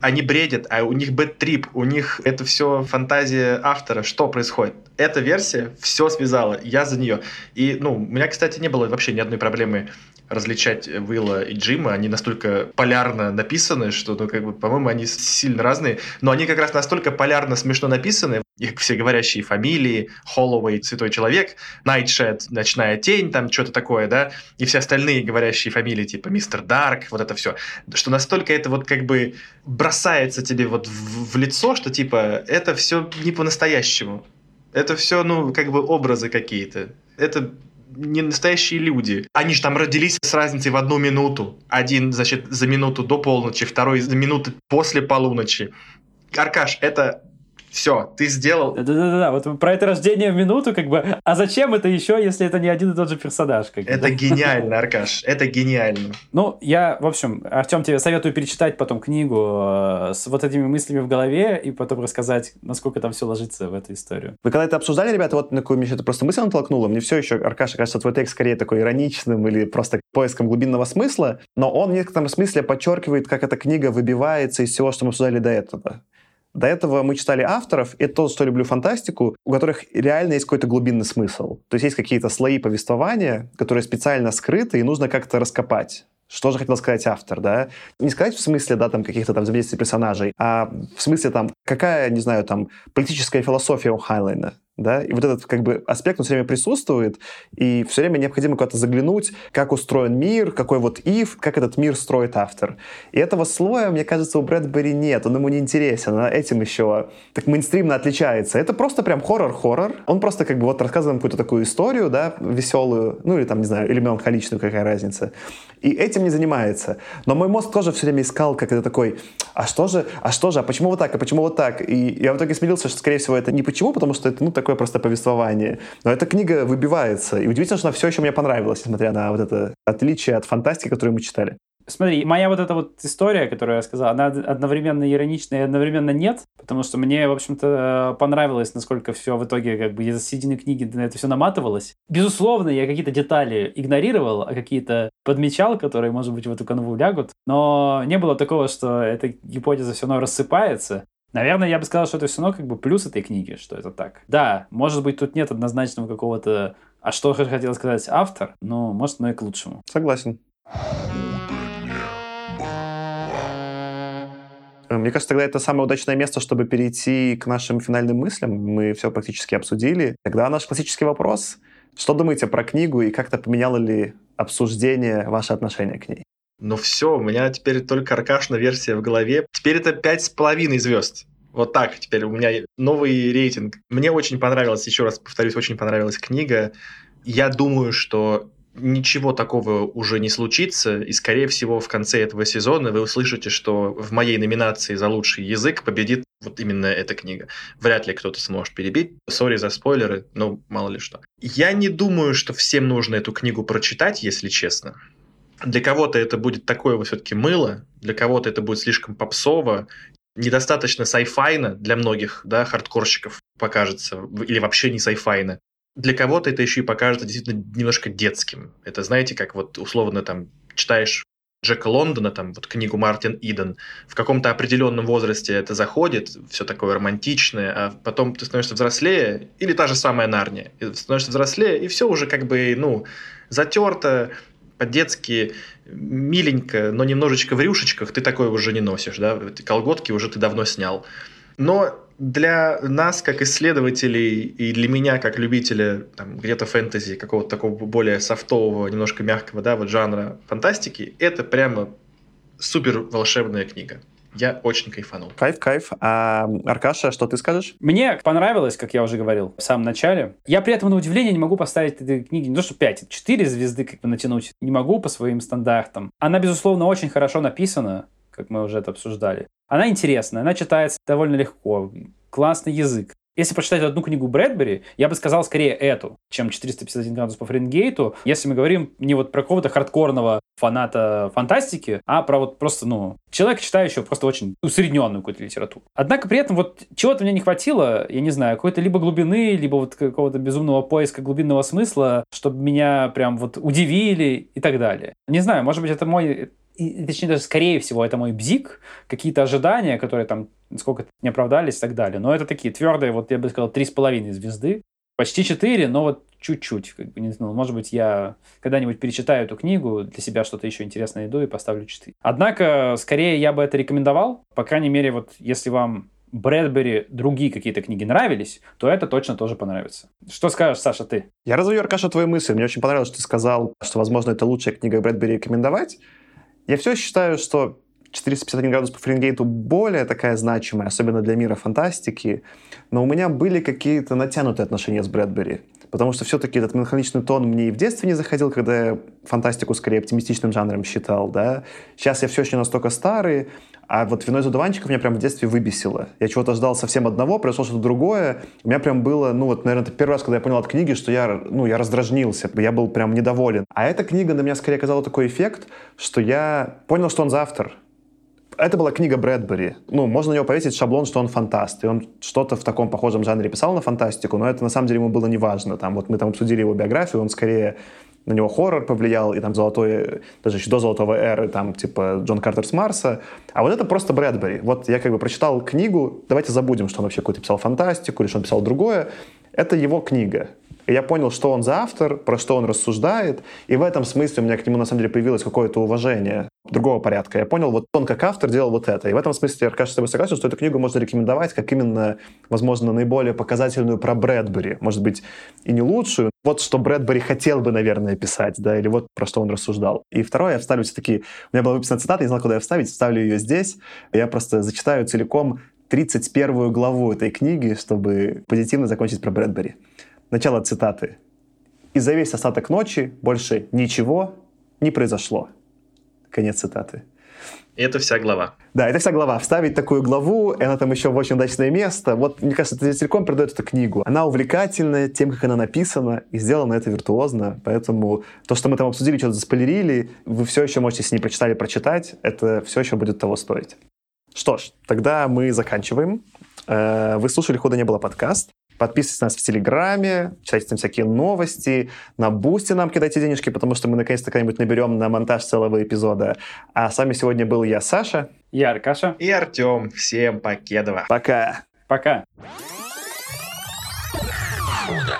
[SPEAKER 1] они бредят, а у них бэт-трип, у них это все фантазия автора. Что происходит? Эта версия все связала, я за нее. И, ну, у меня, кстати, не было вообще ни одной проблемы различать Уилла и Джима. Они настолько полярно написаны, что, ну, как бы, по-моему, они сильно разные. Но они как раз настолько полярно смешно написаны. Их все говорящие фамилии, Холлоуэй, Святой Человек, Найтшед, Ночная Тень, там что-то такое, да, и все остальные говорящие фамилии, типа Мистер Дарк, вот это все. Что настолько это вот как бы бросается тебе вот в, в лицо, что типа это все не по-настоящему. Это все, ну, как бы образы какие-то. Это не настоящие люди. Они же там родились с разницей в одну минуту. Один, значит, за минуту до полночи, второй за минуты после полуночи. Аркаш, это все, ты сделал.
[SPEAKER 2] Да-да-да, вот про это рождение в минуту, как бы, а зачем это еще, если это не один и тот же персонаж? Как
[SPEAKER 1] бы, это да? гениально, Аркаш, это гениально.
[SPEAKER 2] Ну, я, в общем, Артем, тебе советую перечитать потом книгу э, с вот этими мыслями в голове и потом рассказать, насколько там все ложится в эту историю.
[SPEAKER 3] Вы когда это обсуждали, ребята, вот на какую мне это просто мысль натолкнула, мне все еще, Аркаша, кажется, твой текст скорее такой ироничным или просто поиском глубинного смысла, но он в некотором смысле подчеркивает, как эта книга выбивается из всего, что мы обсуждали до этого. До этого мы читали авторов, и то, что люблю фантастику, у которых реально есть какой-то глубинный смысл. То есть есть какие-то слои повествования, которые специально скрыты, и нужно как-то раскопать. Что же хотел сказать автор, да? Не сказать в смысле, да, там, каких-то там взаимодействий персонажей, а в смысле, там, какая, не знаю, там, политическая философия у Хайлайна, да, и вот этот как бы аспект, он все время присутствует, и все время необходимо куда-то заглянуть, как устроен мир, какой вот if, как этот мир строит автор. И этого слоя, мне кажется, у Брэдбери нет, он ему не интересен, он этим еще так мейнстримно отличается. Это просто прям хоррор-хоррор, он просто как бы вот рассказывает какую-то такую историю, да, веселую, ну или там, не знаю, или меланхоличную, какая разница. И этим не занимается. Но мой мозг тоже все время искал, как это такой, а что же, а что же, а почему вот так, а почему вот так? И я в итоге смирился, что, скорее всего, это не почему, потому что это, ну, так такое просто повествование. Но эта книга выбивается. И удивительно, что она все еще мне понравилась, несмотря на вот это отличие от фантастики, которую мы читали.
[SPEAKER 2] Смотри, моя вот эта вот история, которую я сказал, она одновременно ироничная и одновременно нет, потому что мне, в общем-то, понравилось, насколько все в итоге как бы из середины книги на это все наматывалось. Безусловно, я какие-то детали игнорировал, а какие-то подмечал, которые, может быть, в эту канву лягут, но не было такого, что эта гипотеза все равно рассыпается. Наверное, я бы сказал, что это все равно как бы плюс этой книги, что это так. Да, может быть, тут нет однозначного какого-то «а что хотел сказать автор?», но может, оно и к лучшему.
[SPEAKER 3] Согласен. Мне кажется, тогда это самое удачное место, чтобы перейти к нашим финальным мыслям. Мы все практически обсудили. Тогда наш классический вопрос. Что думаете про книгу и как-то поменяло ли обсуждение ваше отношение к ней?
[SPEAKER 1] Ну все, у меня теперь только аркашная версия в голове. Теперь это пять с половиной звезд. Вот так теперь у меня новый рейтинг. Мне очень понравилась, еще раз повторюсь, очень понравилась книга. Я думаю, что ничего такого уже не случится, и, скорее всего, в конце этого сезона вы услышите, что в моей номинации за лучший язык победит вот именно эта книга. Вряд ли кто-то сможет перебить. Сори за спойлеры, ну, мало ли что. Я не думаю, что всем нужно эту книгу прочитать, если честно. Для кого-то это будет такое вот все-таки мыло, для кого-то это будет слишком попсово, недостаточно сайфайно для многих, да, хардкорщиков покажется, или вообще не сайфайно. Для кого-то это еще и покажется действительно немножко детским. Это, знаете, как вот условно там читаешь Джека Лондона, там вот книгу Мартин Иден, в каком-то определенном возрасте это заходит, все такое романтичное, а потом ты становишься взрослее, или та же самая Нарния, становишься взрослее, и все уже как бы, ну, затерто, по-детски миленько, но немножечко в рюшечках ты такое уже не носишь, да, колготки уже ты давно снял. Но для нас, как исследователей, и для меня, как любителя там, где-то фэнтези, какого-то такого более софтового, немножко мягкого, да, вот жанра фантастики, это прямо супер волшебная книга. Я очень кайфанул.
[SPEAKER 3] Кайф, кайф. А, Аркаша, что ты скажешь?
[SPEAKER 2] Мне понравилось, как я уже говорил в самом начале. Я при этом на удивление не могу поставить этой книге не то, что 5, 4 звезды как бы натянуть. Не могу по своим стандартам. Она, безусловно, очень хорошо написана, как мы уже это обсуждали. Она интересная, она читается довольно легко, классный язык. Если прочитать одну книгу Брэдбери, я бы сказал скорее эту, чем 451 градус по Фаренгейту. Если мы говорим не вот про какого-то хардкорного фаната фантастики, а про вот просто, ну, человека, читающего просто очень усредненную какую-то литературу. Однако при этом вот чего-то мне не хватило, я не знаю, какой-то либо глубины, либо вот какого-то безумного поиска глубинного смысла, чтобы меня прям вот удивили и так далее. Не знаю, может быть, это мой и, точнее даже скорее всего это мой бзик, какие-то ожидания, которые там сколько не оправдались и так далее. Но это такие твердые, вот я бы сказал, три с половиной звезды. Почти четыре, но вот чуть-чуть. Как бы, не знаю, может быть, я когда-нибудь перечитаю эту книгу, для себя что-то еще интересное найду и поставлю четыре. Однако, скорее я бы это рекомендовал. По крайней мере, вот если вам Брэдбери другие какие-то книги нравились, то это точно тоже понравится. Что скажешь, Саша, ты?
[SPEAKER 3] Я развою, Аркаша, твою мысль. Мне очень понравилось, что ты сказал, что, возможно, это лучшая книга Брэдбери рекомендовать. Я все считаю, что 451 градус по Фаренгейту более такая значимая, особенно для мира фантастики, но у меня были какие-то натянутые отношения с Брэдбери, потому что все-таки этот меланхоличный тон мне и в детстве не заходил, когда я фантастику скорее оптимистичным жанром считал, да. Сейчас я все еще настолько старый, а вот «Вино из одуванчиков» меня прям в детстве выбесило. Я чего-то ждал совсем одного, произошло что-то другое. У меня прям было, ну вот, наверное, это первый раз, когда я понял от книги, что я, ну, я раздражнился, я был прям недоволен. А эта книга на меня скорее оказала такой эффект, что я понял, что он за автор. Это была книга Брэдбери. Ну, можно на него повесить шаблон, что он фантаст. И он что-то в таком похожем жанре писал на фантастику, но это на самом деле ему было неважно. Там, вот мы там обсудили его биографию, он скорее на него хоррор повлиял, и там золотой, даже еще до золотого эры, там типа Джон Картер с Марса. А вот это просто Брэдбери. Вот я как бы прочитал книгу, давайте забудем, что он вообще какую-то писал фантастику или что он писал другое. Это его книга. И я понял, что он за автор, про что он рассуждает, и в этом смысле у меня к нему на самом деле появилось какое-то уважение другого порядка. Я понял, вот он как автор делал вот это. И в этом смысле я, кажется, с тобой согласен, что эту книгу можно рекомендовать как именно, возможно, наиболее показательную про Брэдбери. Может быть, и не лучшую. Вот что Брэдбери хотел бы, наверное, писать, да, или вот про что он рассуждал. И второе, я вставлю все-таки... У меня была выписана цитата, не знал, куда ее вставить, вставлю ее здесь. Я просто зачитаю целиком 31 главу этой книги, чтобы позитивно закончить про Брэдбери. Начало цитаты. «И за весь остаток ночи больше ничего не произошло». Конец цитаты.
[SPEAKER 1] И это вся глава.
[SPEAKER 3] Да, это вся глава. Вставить такую главу, и она там еще в очень удачное место. Вот, мне кажется, это целиком передает эту книгу. Она увлекательная тем, как она написана, и сделано это виртуозно. Поэтому то, что мы там обсудили, что-то заспойлерили, вы все еще можете, если не прочитали, прочитать. Это все еще будет того стоить. Что ж, тогда мы заканчиваем. Э, вы слушали «Худо не было» подкаст. Подписывайтесь на нас в Телеграме, читайте там всякие новости, на Boosty нам кидайте денежки, потому что мы наконец-то когда-нибудь наберем на монтаж целого эпизода. А с вами сегодня был я, Саша.
[SPEAKER 2] Я, Аркаша.
[SPEAKER 1] И Артем. Всем покедова.
[SPEAKER 3] Пока.
[SPEAKER 2] Пока.
[SPEAKER 1] Худо